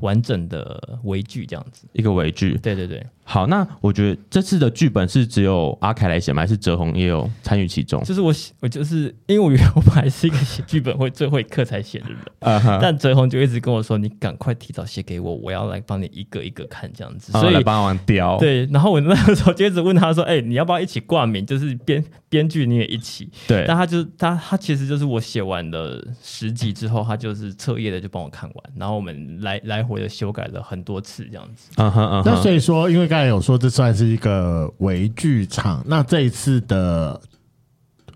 完整的微剧这样子，一个微剧。对对对。好，那我觉得这次的剧本是只有阿凯来写吗？还是哲宏也有参与其中？就是我，我就是因为我原本是一个写剧本会最后一刻才写的人，但哲宏就一直跟我说：“你赶快提早写给我，我要来帮你一个一个看这样子。”所以帮忙雕。对，然后我那个时候就一直问他说：“哎、欸，你要不要一起挂名？就是编编剧你也一起。”对，但他就他他其实就是我写完了十集之后，他就是彻夜的就帮我看完，然后我们来来回的修改了很多次这样子。嗯哼嗯哼。那所以说，因为刚才有说这算是一个微剧场，那这一次的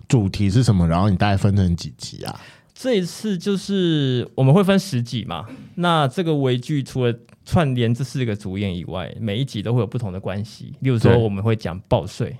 主题是什么？然后你大概分成几集啊？这一次就是我们会分十集嘛，那这个微剧除了串联这四个主演以外，每一集都会有不同的关系。例如说，我们会讲报税。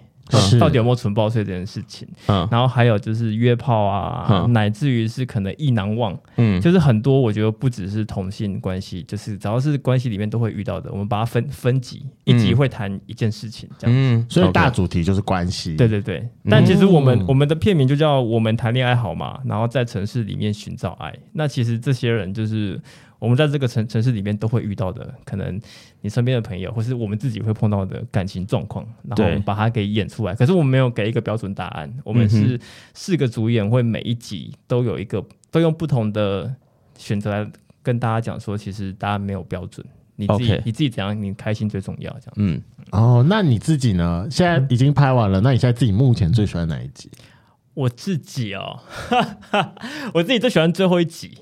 到底有没有存报税这件事情？嗯，然后还有就是约炮啊，嗯、乃至于是可能意难忘，嗯，就是很多我觉得不只是同性关系，就是只要是关系里面都会遇到的，我们把它分分级，一集会谈一件事情，这样子，嗯，所以大主题就是关系，对对对。但其实我们、嗯、我们的片名就叫我们谈恋爱好吗？然后在城市里面寻找爱。那其实这些人就是。我们在这个城城市里面都会遇到的，可能你身边的朋友，或是我们自己会碰到的感情状况，然后我们把它给演出来。可是我们没有给一个标准答案，我们是四个主演，会每一集都有一个，都用不同的选择来跟大家讲说，其实大家没有标准，你自己、okay. 你自己怎样，你开心最重要。这样，嗯，哦，那你自己呢？现在已经拍完了，那你现在自己目前最喜欢哪一集？我自己哦，我自己最喜欢最后一集。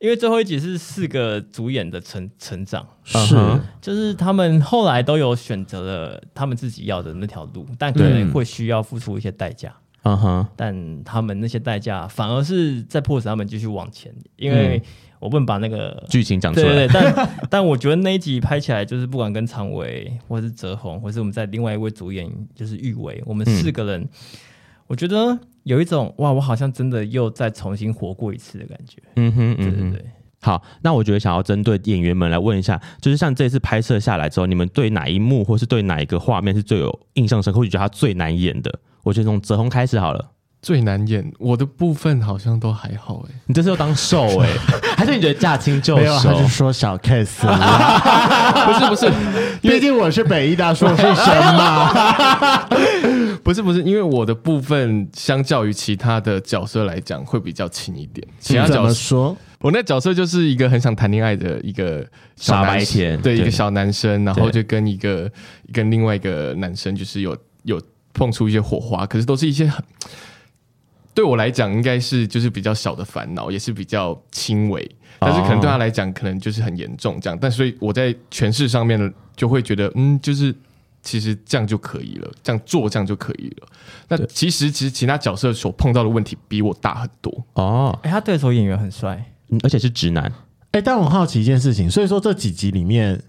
因为最后一集是四个主演的成成长，是，就是他们后来都有选择了他们自己要的那条路，但可能会需要付出一些代价，嗯哼，但他们那些代价反而是在迫使他们继续往前，因为我不能把那个剧情讲出来，对对对，但 但我觉得那一集拍起来就是不管跟常伟，或是泽宏，或是我们在另外一位主演就是玉伟，我们四个人。嗯我觉得有一种哇，我好像真的又再重新活过一次的感觉。嗯哼，嗯哼，对对对。好，那我觉得想要针对演员们来问一下，就是像这次拍摄下来之后，你们对哪一幕或是对哪一个画面是最有印象深刻，或者觉得他最难演的？我觉得从泽宏开始好了。最难演，我的部分好像都还好哎。你这次又当受哎，还是你觉得驾轻就熟？没有，他是说小 case。不 是不是，毕竟我是北艺大硕士生嘛。不是不是，因为我的部分相较于其他的角色来讲会比较轻一点。其他角色说，我那角色就是一个很想谈恋爱的一个傻白甜，对，一个小男生，然后就跟一个跟另外一个男生就是有有碰出一些火花，可是都是一些很。对我来讲，应该是就是比较小的烦恼，也是比较轻微，但是可能对他来讲，可能就是很严重这样。但所以我在诠释上面呢，就会觉得，嗯，就是其实这样就可以了，这样做这样就可以了。那其实其实其他角色所碰到的问题比我大很多哦。哎，他对手演员很帅，嗯，而且是直男。哎，但我很好奇一件事情，所以说这几集里面。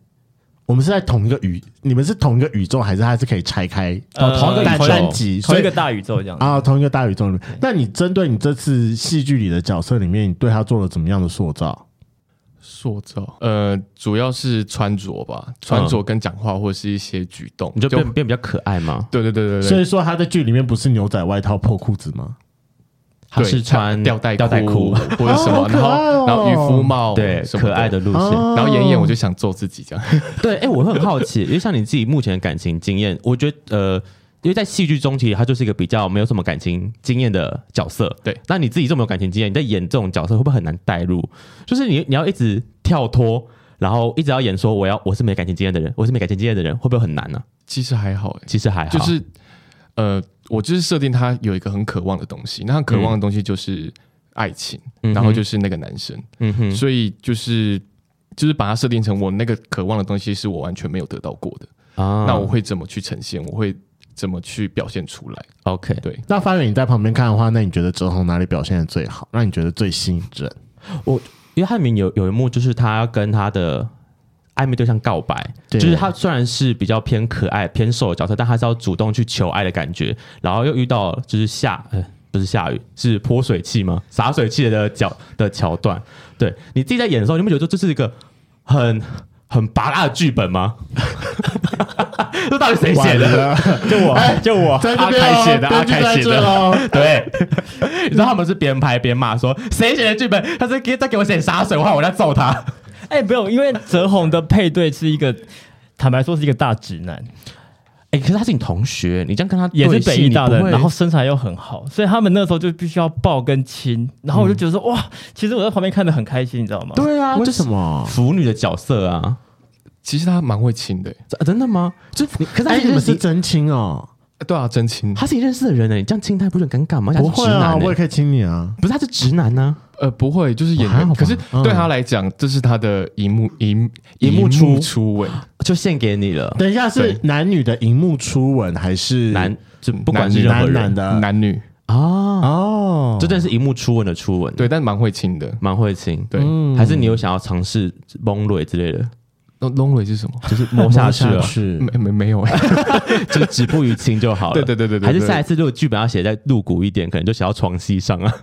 我们是在同一个宇，你们是同一个宇宙，还是它是可以拆开？呃、同一个单集，同一个大宇宙这样啊？同一个大宇宙里面。那你针对你这次戏剧里的角色里面，你对他做了怎么样的塑造？塑造，呃，主要是穿着吧，穿着跟讲话或是一些举动，嗯、你就变变比较可爱嘛？对对对对对。所以说他在剧里面不是牛仔外套破裤子吗？他是穿吊带吊带裤或者什么，然后然后渔夫帽，对，可爱的路线。然后演一演，我就想做自己这样。对，哎，我会很好奇，因为像你自己目前的感情经验，我觉得呃，因为在戏剧中其实他就是一个比较没有什么感情经验的角色。对，那你自己这么有感情经验，你在演这种角色会不会很难带入？就是你你要一直跳脱，然后一直要演说我要我是没感情经验的人，我是没感情经验的人，会不会很难呢？其实还好，其实还好，就是。呃，我就是设定他有一个很渴望的东西，那他渴望的东西就是爱情，嗯、然后就是那个男生，嗯哼，所以就是就是把它设定成我那个渴望的东西是我完全没有得到过的啊，那我会怎么去呈现？我会怎么去表现出来？OK，对。那发源你在旁边看的话，那你觉得哲宏哪里表现的最好？让你觉得最吸引人？我因为他里面有有一幕，就是他跟他的。暧昧对象告白，就是他虽然是比较偏可爱、偏瘦的角色，但他是要主动去求爱的感觉。然后又遇到就是下，呃，不是下雨，是泼水器吗？洒水器的角 的桥段。对，你自己在演的时候，你们觉得这是一个很很拔辣的剧本吗？这到底谁写的？就我，就我，阿凯写的，阿凯写的。对，你知道他们是边拍边骂说，谁写的剧本？他是给再给我写洒水的话，我要揍他。哎、欸，不用，因为泽宏的配对是一个，坦白说是一个大直男。哎、欸，可是他是你同学，你这样跟他也是北艺大的，然后身材又很好，所以他们那时候就必须要抱跟亲。然后我就觉得说，嗯、哇，其实我在旁边看的很开心，你知道吗？对啊，为什么腐女的角色啊？其实他蛮会亲的，真的吗？就可是哎，你们是真亲哦？对啊，真亲。他是你认识的人呢，你这样亲他不是很尴尬吗？不会啊，我也可以亲你啊。不是，他是直男呢。呃，不会，就是演员。可是对他来讲，这是他的荧幕荧荧幕初初吻，就献给你了。等一下，是男女的荧幕初吻，还是男？就不管是男男的男女哦哦，这真的是荧幕初吻的初吻。对，但蛮会亲的，蛮会亲。对，还是你有想要尝试蒙蕊之类的？龙龙蕊是什么？就是摸下去了，没没没有，就止步于情就好了。对对对对对，还是下一次如果剧本要写再露骨一点，可能就写到床戏上啊。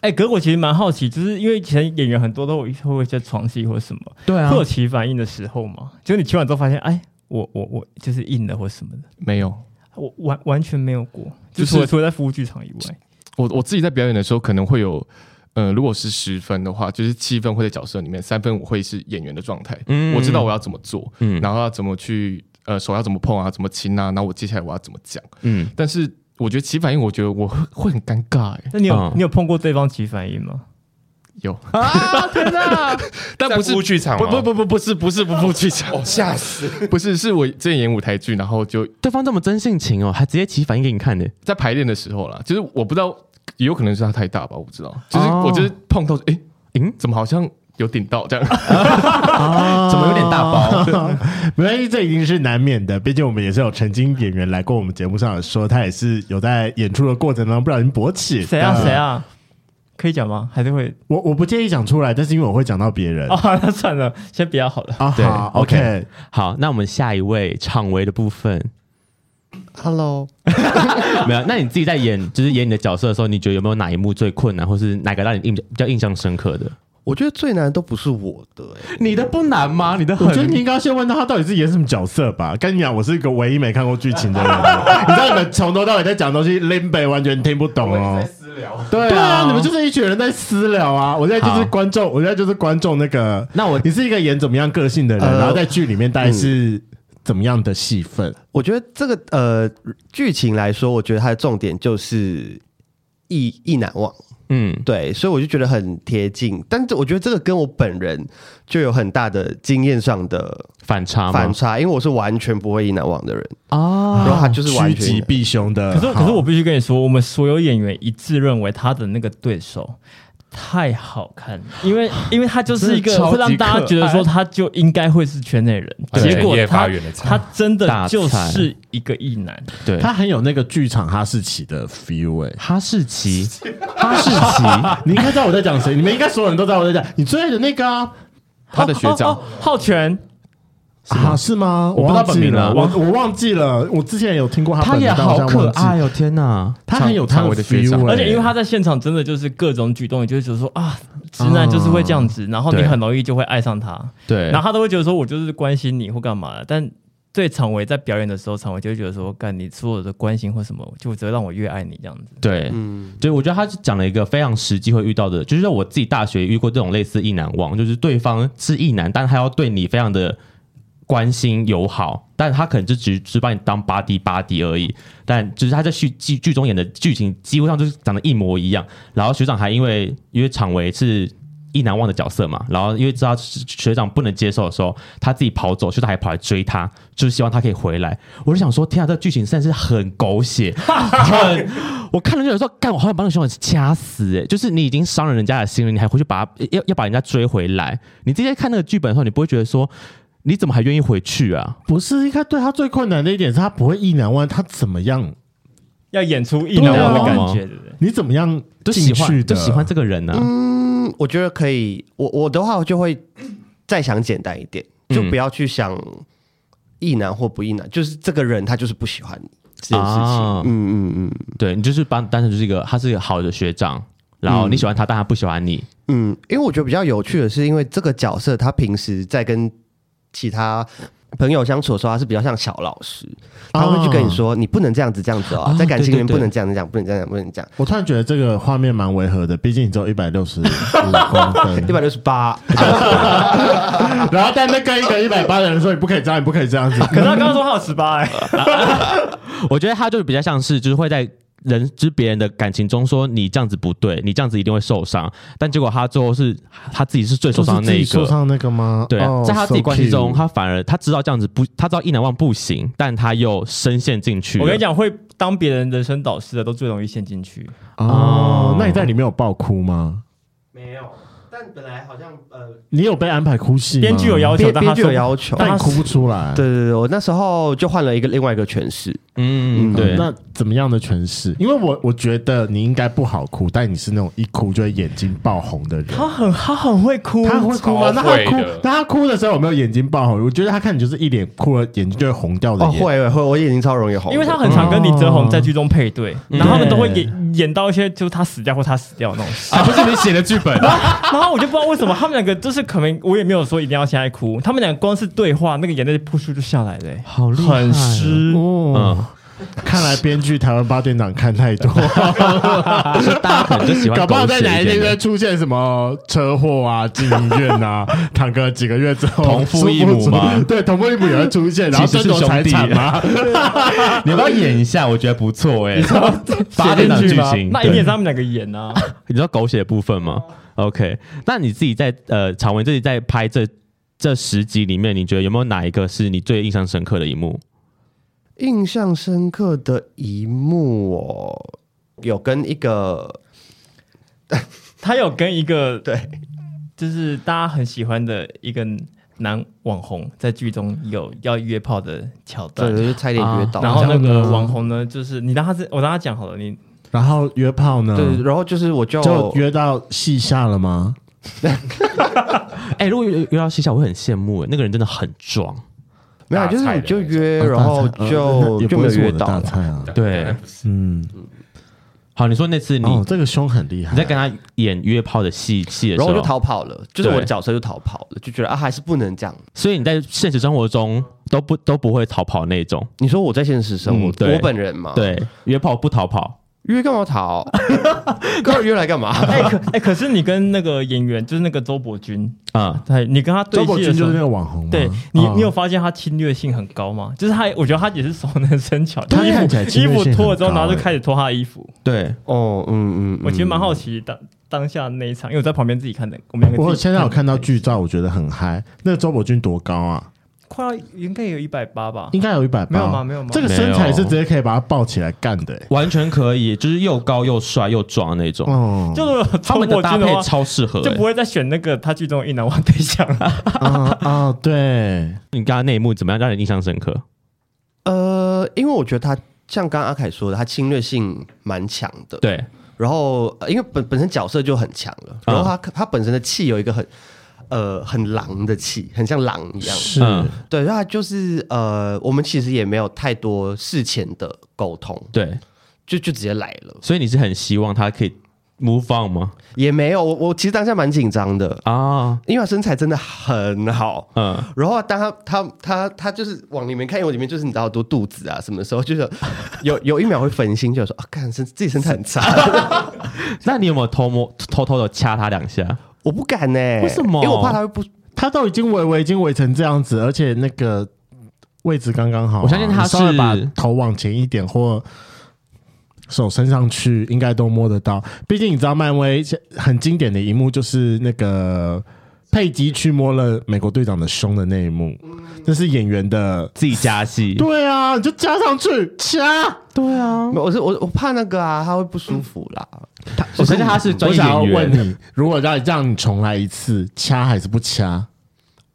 哎，可是我其实蛮好奇，就是因为以前演员很多都会会一些床戏或什么，对啊，会有起反应的时候嘛？就你起完之后发现，哎，我我我就是硬的或什么的，没有，我完完全没有过，就是除了在服务剧场以外，我我自己在表演的时候可能会有。呃，如果是十分的话，就是七分会在角色里面，三分我会是演员的状态。嗯，我知道我要怎么做，嗯，然后要怎么去，呃，手要怎么碰啊，怎么亲啊，然后我接下来我要怎么讲，嗯。但是我觉得起反应，我觉得我会会很尴尬。哎，那你有、嗯、你有碰过对方起反应吗？有啊，天哪！但不是剧场，不不不不不是不是不不剧场，吓死！不是，是我之前演舞台剧，然后就对方这么真性情哦，还直接起反应给你看呢，在排练的时候啦，就是我不知道。也有可能是他太大吧，我不知道。就是我就是碰到，哎，嗯，怎么好像有顶到这样？怎么有点大包？没关系，这已经是难免的。毕竟我们也是有曾经演员来过我们节目上说，他也是有在演出的过程当中不小心勃起。谁啊？谁啊？可以讲吗？还是会？我我不介意讲出来，但是因为我会讲到别人。哦，那算了，先比较好了。啊，好，OK，好，那我们下一位场维的部分。Hello，没有？那你自己在演，就是演你的角色的时候，你觉得有没有哪一幕最困难，或是哪个让你印比较印象深刻的？我觉得最难的都不是我的、欸，你的不难吗？你的很，我觉得你应该先问他，他到底是演什么角色吧。跟你讲，我是一个唯一没看过剧情的人，你知道你们从头到尾在讲东西，林北完全听不懂哦。私聊，对啊，你们就是一群人在私聊啊。我现在就是观众，我现在就是观众。那个，那我你是一个演怎么样个性的人，然后在剧里面大概是。嗯怎么样的戏份？我觉得这个呃，剧情来说，我觉得它的重点就是意意难忘。嗯，对，所以我就觉得很贴近。但是我觉得这个跟我本人就有很大的经验上的反差，反差，因为我是完全不会意难忘的人啊，然后他就是完全趋吉避凶的。可是，可是我必须跟你说，我们所有演员一致认为他的那个对手。太好看了，因为 因为他就是一个会让大家觉得说他就应该会是圈内人，结果他他真的就是一个异男，对，他很有那个剧场哈士奇的 feel 哎，哈士奇，哈士奇，你应该知道我在讲谁，你们应该所有人都知道我在讲，你最爱的那个啊，他的学长。浩全。啊，是吗？我不知道本名了，我我忘记了。我之前有听过他，他也好可爱哦！天哪，他很有他的 feel，而且因为他在现场真的就是各种举动，也就是说啊，直男就是会这样子，然后你很容易就会爱上他。对，然后他都会觉得说，我就是关心你或干嘛的。但对常维在表演的时候，常维就会觉得说，干你所有的关心或什么，就只会让我越爱你这样子。对，嗯，对我觉得他讲了一个非常实际会遇到的，就是我自己大学遇过这种类似意难忘，就是对方是意男，但他要对你非常的。关心友好，但他可能就只只把你当 buddy buddy 而已。但只是他在剧剧剧中演的剧情，几乎上就是长得一模一样。然后学长还因为因为场维是意难忘的角色嘛，然后因为知道学长不能接受的时候，他自己跑走，学长还跑来追他，就是希望他可以回来。我就想说，天啊，这个剧情真的是很狗血，很我看了就有时候，干我好想把那个学长掐死哎、欸！就是你已经伤了人家的心了，你还回去把他要要把人家追回来。你直接看那个剧本的时候，你不会觉得说。你怎么还愿意回去啊？不是，应该对他最困难的一点是他不会意难忘，他怎么样要演出意难忘的感觉，对不对？你怎么样就喜欢就喜欢这个人呢？嗯，我觉得可以。我我的话，我就会再想简单一点，就不要去想意难或不意难，就是这个人他就是不喜欢你这件事情。嗯嗯嗯，对你就是把单纯就是一个他是一个好的学长，然后你喜欢他，但他不喜欢你。嗯，因为我觉得比较有趣的是，因为这个角色他平时在跟其他朋友相处的时候，他是比较像小老师，他会去跟你说：“你不能这样子，这样子哦，在感情里面不能这样子讲，不能这样讲，不能这样。”我突然觉得这个画面蛮违和的，毕竟你只有一百六十五公分，一百六十八，然后但那跟一个一百八的人说：“你不可以这样，你不可以这样子。”可是他刚刚说他有十八哎，我觉得他就比较像是，就是会在人知别人的感情中说你这样子不对，你这样子一定会受伤，但结果他最后是他自己是最受伤的那一个，受伤那个吗？对，oh, 在他自己关系中，so、他反而他知道这样子不，他知道一难忘不行，但他又深陷进去。我跟你讲，会当别人人生导师的都最容易陷进去。哦、oh, oh，那你在里面有爆哭吗？没有。但本来好像呃，你有被安排哭戏吗？编剧有要求，编剧有要求，但你哭不出来。对对对，我那时候就换了一个另外一个诠释。嗯，对。那怎么样的诠释？因为我我觉得你应该不好哭，但你是那种一哭就会眼睛爆红的人。他很他很会哭，他会哭吗？那他哭，那他哭的时候有没有眼睛爆红？我觉得他看你就是一脸哭了，眼睛就会红掉的。哦，会会，我眼睛超容易红，因为他很常跟李泽宏在剧中配对，然后他们都会演演到一些就是他死掉或他死掉那种戏。啊，不是你写的剧本。然后我就不知道为什么他们两个就是可能我也没有说一定要现在哭，他们两个光是对话那个眼泪扑簌就下来了，好厉害，很湿哦。看来编剧台湾八点档看太多，大家可能就喜欢。搞不好在哪一天会出现什么车祸啊、进医院啊，躺个几个月之后同父异母嘛？对，同父异母也会出现，然后争夺财产吗？你要不要演一下？我觉得不错哎、欸，八点档剧情，那一定是他们两个演啊。你知道狗血的部分吗？OK，那你自己在呃，常文自己在拍这这十集里面，你觉得有没有哪一个是你最印象深刻的一幕？印象深刻的一幕哦，有跟一个，他有跟一个 对，就是大家很喜欢的一个男网红，在剧中有要约炮的桥段，对，就差点约到。然后那个网红呢，就是你让他，我让他讲好了，你然后约炮呢？对，然后就是我就就约到戏下了吗？哎，如果约约到戏下，我会很羡慕。那个人真的很壮。没有，就是你就约，然后就就没有约到大菜啊。对，嗯，好，你说那次你这个胸很厉害，你在跟他演约炮的戏戏的时候，然后就逃跑了，就是我的角色就逃跑了，就觉得啊，还是不能这样。所以你在现实生活中都不都不会逃跑那种。你说我在现实生活，我本人嘛，对，约炮不逃跑。约干嘛逃？哥约来干嘛？哎可哎，可是你跟那个演员，就是那个周伯君啊，对，你跟他对戏的时候，就是那个网红。对你，你有发现他侵略性很高吗？就是他，我觉得他也是熟能生巧。他衣服衣服脱了之后，然后就开始脱他的衣服。对，哦，嗯嗯，我其实蛮好奇当当下那一场，因为我在旁边自己看的。我们两个，我现在有看到剧照，我觉得很嗨。那个周伯君多高啊？快要应该有一百八吧，应该有一百八，没有吗？没有吗？这个身材是直接可以把他抱起来干的，完全可以，就是又高又帅又壮的那种。哦，就是他们的搭配超适合，就不会再选那个他剧中的意难忘对象了。啊啊，对，你刚刚那一幕怎么样让人印象深刻？呃，因为我觉得他像刚刚阿凯说的，他侵略性蛮强的。对，然后因为本本身角色就很强了，然后他他本身的气有一个很。呃，很狼的气，很像狼一样。是，对，那就是呃，我们其实也没有太多事前的沟通，对，就就直接来了。所以你是很希望他可以 move on 吗？也没有，我我其实当下蛮紧张的啊，因为他身材真的很好，嗯，然后当他他他他就是往里面看，因为里面就是你知道多肚子啊，什么时候就是有有一秒会分心，就说啊，看身自己身材很差。那你有没有偷摸偷偷的掐他两下？我不敢呢、欸，为什么？因为我怕他会不，他都已经围围已经围成这样子，而且那个位置刚刚好、啊。我相信他是稍微把头往前一点或手伸上去，应该都摸得到。毕竟你知道，漫威很经典的一幕就是那个佩吉去摸了美国队长的胸的那一幕，那是演员的自己加戏。对啊，你就加上去掐。对啊，我是我我怕那个啊，他会不舒服啦。嗯他我相信他是专业演员。我想要问你，如果让让你重来一次，掐还是不掐？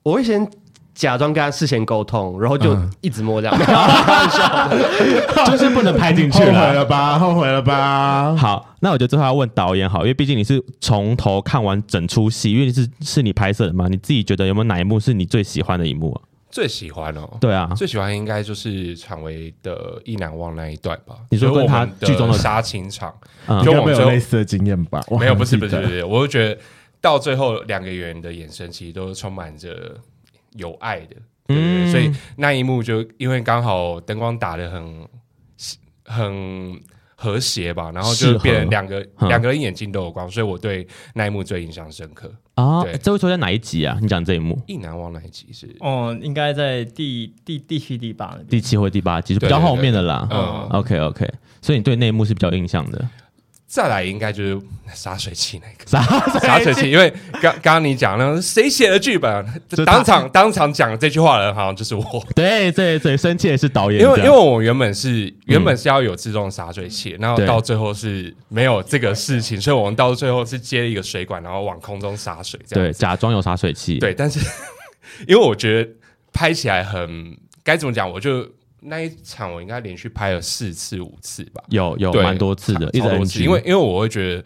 我会先假装跟他事先沟通，然后就一直摸这样。就是不能拍进去了。后悔了吧？后悔了吧？好，那我觉得最后要问导演好，因为毕竟你是从头看完整出戏，因为你是是你拍摄的嘛，你自己觉得有没有哪一幕是你最喜欢的一幕啊？最喜欢哦，对啊，最喜欢应该就是常维的意难忘那一段吧。你说跟他剧中的杀青场，嗯、就我们有类似的经验吧？没有，不是，不是，不是，我就觉得到最后两个演员的眼神其实都充满着有爱的，对嗯，所以那一幕就因为刚好灯光打得很很。和谐吧，然后就变成两个两个人眼睛都有光，所以我对那一幕最印象深刻啊。这会出在哪一集啊？你讲这一幕，意难忘那一集是？哦，应该在第第第七、第八，第七或第八集，是比较后面的啦。嗯，OK OK。所以你对那一幕是比较印象的。再来应该就是洒水器那个。洒洒水器，因为刚刚刚你讲那个谁写的剧本，当场当场讲这句话的人好像就是我。对对对，生气的是导演，因为因为我原本是原本是要有自动洒水器，然后到最后是没有这个事情，所以我们到最后是接一个水管，然后往空中洒水，这样对，假装有洒水器。对，但是 因为我觉得拍起来很该怎么讲，我就。那一场我应该连续拍了四次五次吧，有有蛮多次的，一直多次，因为因为我会觉得。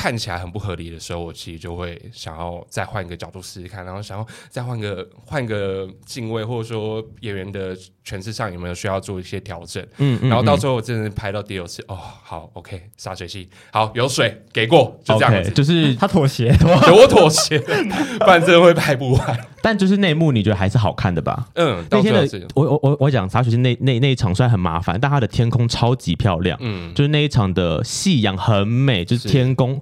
看起来很不合理的时候，我其实就会想要再换一个角度试试看，然后想要再换个换个敬位，或者说演员的诠释上有没有需要做一些调整。嗯，嗯，然后到最后我真的拍到第六次，哦，好，OK，洒水器，好，有水给过，就这样子，okay, 就是 他妥协，我妥协，不然真的会拍不完。但就是内幕，你觉得还是好看的吧？嗯，那天的我我我我讲洒水器那那那一场虽然很麻烦，但它的天空超级漂亮。嗯，就是那一场的夕阳很美，就是天空。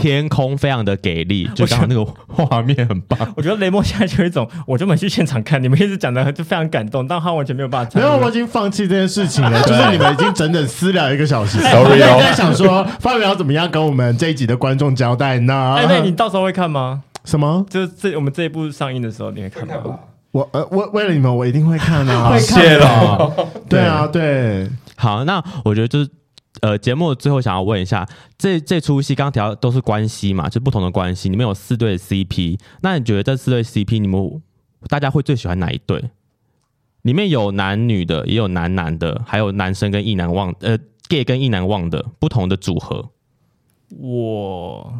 天空非常的给力，就刚刚那个画面很棒。我觉得雷蒙现在就有一种，我就没去现场看，你们一直讲的就非常感动，但他完全没有办法。没有，我已经放弃这件事情了。就是你们已经整整私聊一个小时，Sorry 哦。在想说发表怎么样跟我们这一集的观众交代呢？哎，那你到时候会看吗？什么？就是这我们这一部上映的时候，你会看吗？我呃，为为了你们，我一定会看啊！谢了。对啊，对。好，那我觉得就是。呃，节目最后想要问一下，这这出戏刚刚提到都是关系嘛，就不同的关系，里面有四对 CP，那你觉得这四对 CP，你们大家会最喜欢哪一对？里面有男女的，也有男男的，还有男生跟异男忘，呃，gay 跟异男忘的不同的组合。我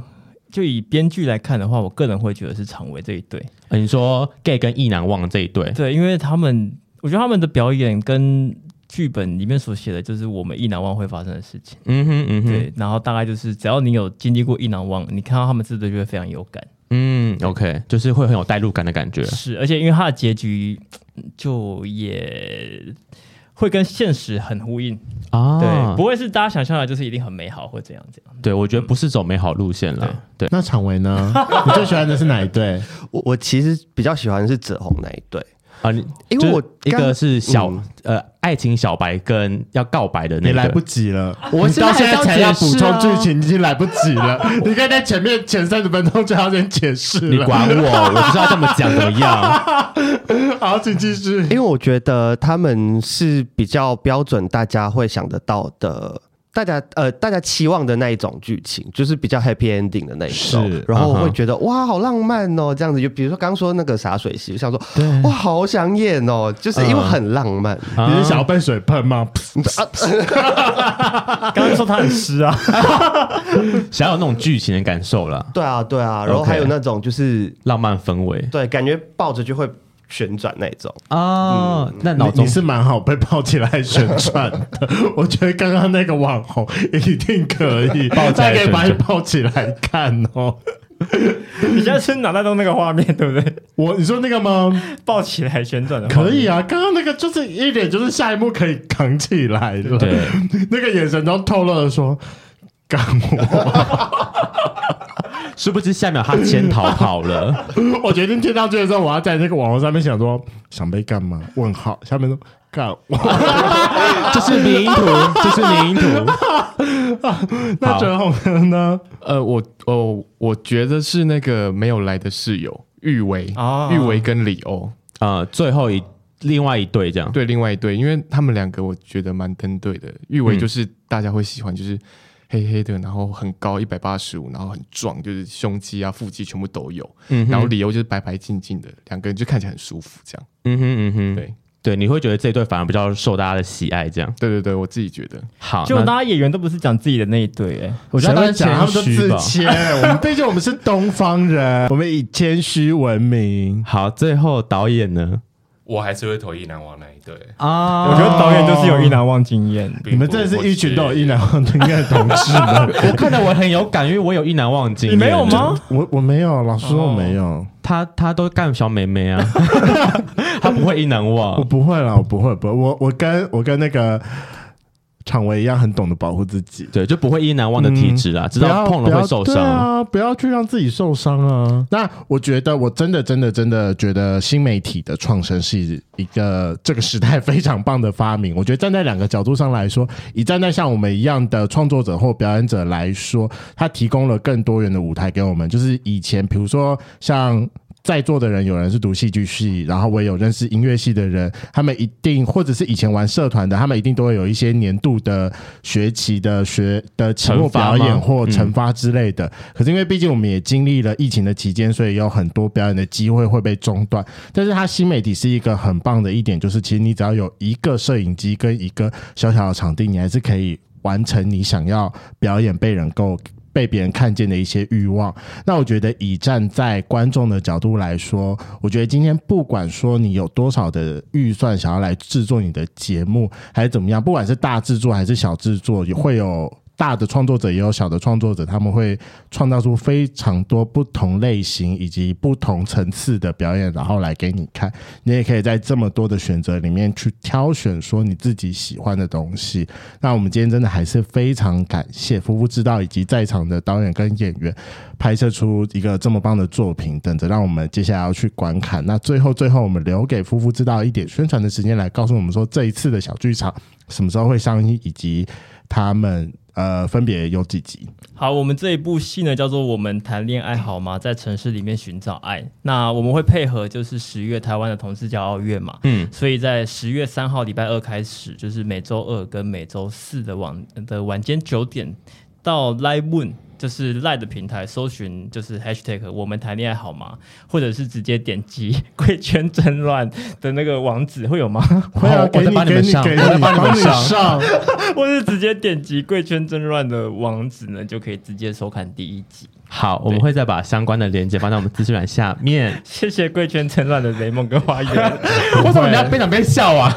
就以编剧来看的话，我个人会觉得是常维这一对。呃，你说 gay 跟异男忘这一对，对，因为他们，我觉得他们的表演跟。剧本里面所写的就是我们意难忘会发生的事情。嗯哼，嗯哼，对，然后大概就是只要你有经历过意难忘，你看到他们这对就会非常有感。嗯，OK，就是会很有代入感的感觉。是，而且因为他的结局就也会跟现实很呼应啊，对，不会是大家想象的，就是一定很美好或怎样怎样。对，我觉得不是走美好路线了。对，对那常维呢？你最喜欢的是哪一对？我我其实比较喜欢的是紫红那一对。啊，你因为我一个是小、嗯、呃爱情小白跟要告白的那个，你来不及了，我到现在才要补充剧情，已经来不及了。你可以在前面前三十分钟就要先解释，你管我，我不知道这么讲怎么样。好，请继续。因为我觉得他们是比较标准，大家会想得到的。大家呃，大家期望的那一种剧情，就是比较 happy ending 的那一种，然后我会觉得、uh. 哇，好浪漫哦，这样子。就比如说刚刚说那个洒水戏，想说对哇，好想演哦，就是因为很浪漫。Uh. 你是想要被水喷吗？刚刚说他很湿啊，想要有那种剧情的感受了。对啊，对啊，然后还有那种就是、浪漫氛围，对，感觉抱着就会。旋转那种啊，哦嗯、那脑中你是蛮好被抱起来旋转的。我觉得刚刚那个网红一定可以，再可以把你抱起来看哦。你现在是脑袋中那个画面对不对？我你说那个吗？抱起来旋转的可以啊。刚刚那个就是一点，就是下一幕可以扛起来的。对，那个眼神中透露的说干我。殊不知下秒他先逃跑了。我决定听到这的时候，我要在那个网络上面想说，想被干嘛？问号。下面说干，这是迷因图，这是迷因图。那泽宏呢？呃，我哦，我觉得是那个没有来的室友玉维啊，玉维跟李欧啊，最后一另外一对这样。对，另外一对，因为他们两个我觉得蛮登对的。玉维就是大家会喜欢，就是。黑黑的，然后很高，一百八十五，然后很壮，就是胸肌啊、腹肌全部都有。嗯，然后理由就是白白净净的，两个人就看起来很舒服，这样。嗯哼嗯哼，对对，你会觉得这一对反而比较受大家的喜爱，这样。对对对，我自己觉得。好，就大家演员都不是讲自己的那一对，哎，我觉得他们讲他们都自谦。我们毕竟我们是东方人，我们以谦虚闻名。好，最后导演呢？我还是会投意难忘那一对啊！我觉得导演就是有意难忘经验，你们真的是一群都有意难忘经验的同事们。我看到我很有感，因为我有意难忘经验。你没有吗？我我没有，老实说我没有。他他都干小妹妹啊，他不会意难忘。我不会啦，我不会，不会，我我跟我跟那个昶维一样很懂得保护自己，对，就不会意难忘的体质啦，知道碰了会受伤啊，不要去让自己受伤啊。那我觉得，我真的、真的、真的觉得新媒体的创生是一个这个时代非常棒的发明。我觉得站在两个角度上来说，以站在像我们一样的创作者或表演者来说，它提供了更多元的舞台给我们。就是以前，比如说像。在座的人有人是读戏剧系，然后我也有认识音乐系的人，他们一定或者是以前玩社团的，他们一定都会有一些年度的学期的学的期末表演或惩罚之类的。可是因为毕竟我们也经历了疫情的期间，所以有很多表演的机会会被中断。但是它新媒体是一个很棒的一点，就是其实你只要有一个摄影机跟一个小小的场地，你还是可以完成你想要表演被人够。被别人看见的一些欲望，那我觉得以站在观众的角度来说，我觉得今天不管说你有多少的预算想要来制作你的节目，还是怎么样，不管是大制作还是小制作，也会有。大的创作者也有小的创作者，他们会创造出非常多不同类型以及不同层次的表演，然后来给你看。你也可以在这么多的选择里面去挑选，说你自己喜欢的东西。那我们今天真的还是非常感谢夫妇知道以及在场的导演跟演员，拍摄出一个这么棒的作品，等着让我们接下来要去观看。那最后最后，我们留给夫妇知道一点宣传的时间，来告诉我们说这一次的小剧场什么时候会上映，以及他们。呃，分别有几集？好，我们这一部戏呢，叫做《我们谈恋爱好吗？在城市里面寻找爱》。那我们会配合，就是十月台湾的同志骄傲月嘛，嗯，所以在十月三号礼拜二开始，就是每周二跟每周四的晚的晚间九点到 Live Moon。就是赖的平台搜寻，就是 hashtag 我们谈恋爱好吗？或者是直接点击 贵圈真乱的那个网址，会有吗？会啊，我再帮你们上，我再帮你们上，或是直接点击贵圈真乱的网址呢，就可以直接收看第一集。好，我们会再把相关的链接放在我们资讯栏下面。谢谢贵圈真乱的雷梦跟花园，为什么你要边讲边笑啊？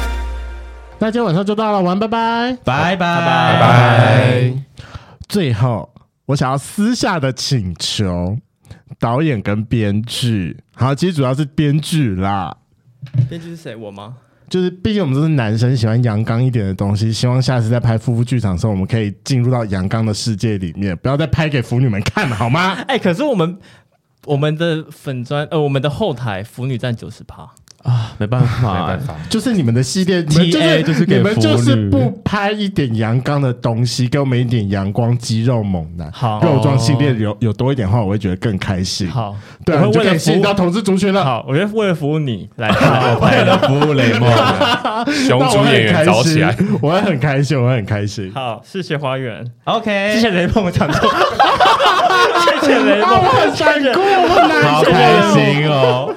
那今天晚上就到了，晚安，拜拜，拜拜，拜拜。最后，我想要私下的请求导演跟编剧，好，其实主要是编剧啦。编剧是谁？我吗？就是，毕竟我们都是男生，喜欢阳刚一点的东西。希望下次在拍夫妇剧场的时候，我们可以进入到阳刚的世界里面，不要再拍给腐女们看，好吗？哎、欸，可是我们我们的粉砖，呃，我们的后台腐女占九十趴。啊，没办法，没办法，就是你们的系列，T A 就是你们就是不拍一点阳刚的东西，给我们一点阳光肌肉猛男，好。肉壮系列有有多一点的话，我会觉得更开心。好，对，我会为了吸引到同志族群了。好，我觉得为了服务你来，为了服务雷梦，熊主演员早起来，我会很开心，我会很开心。好，谢谢花园，OK，谢谢雷梦，我讲错，谢谢雷梦，我很难过，我很难过，好开心哦。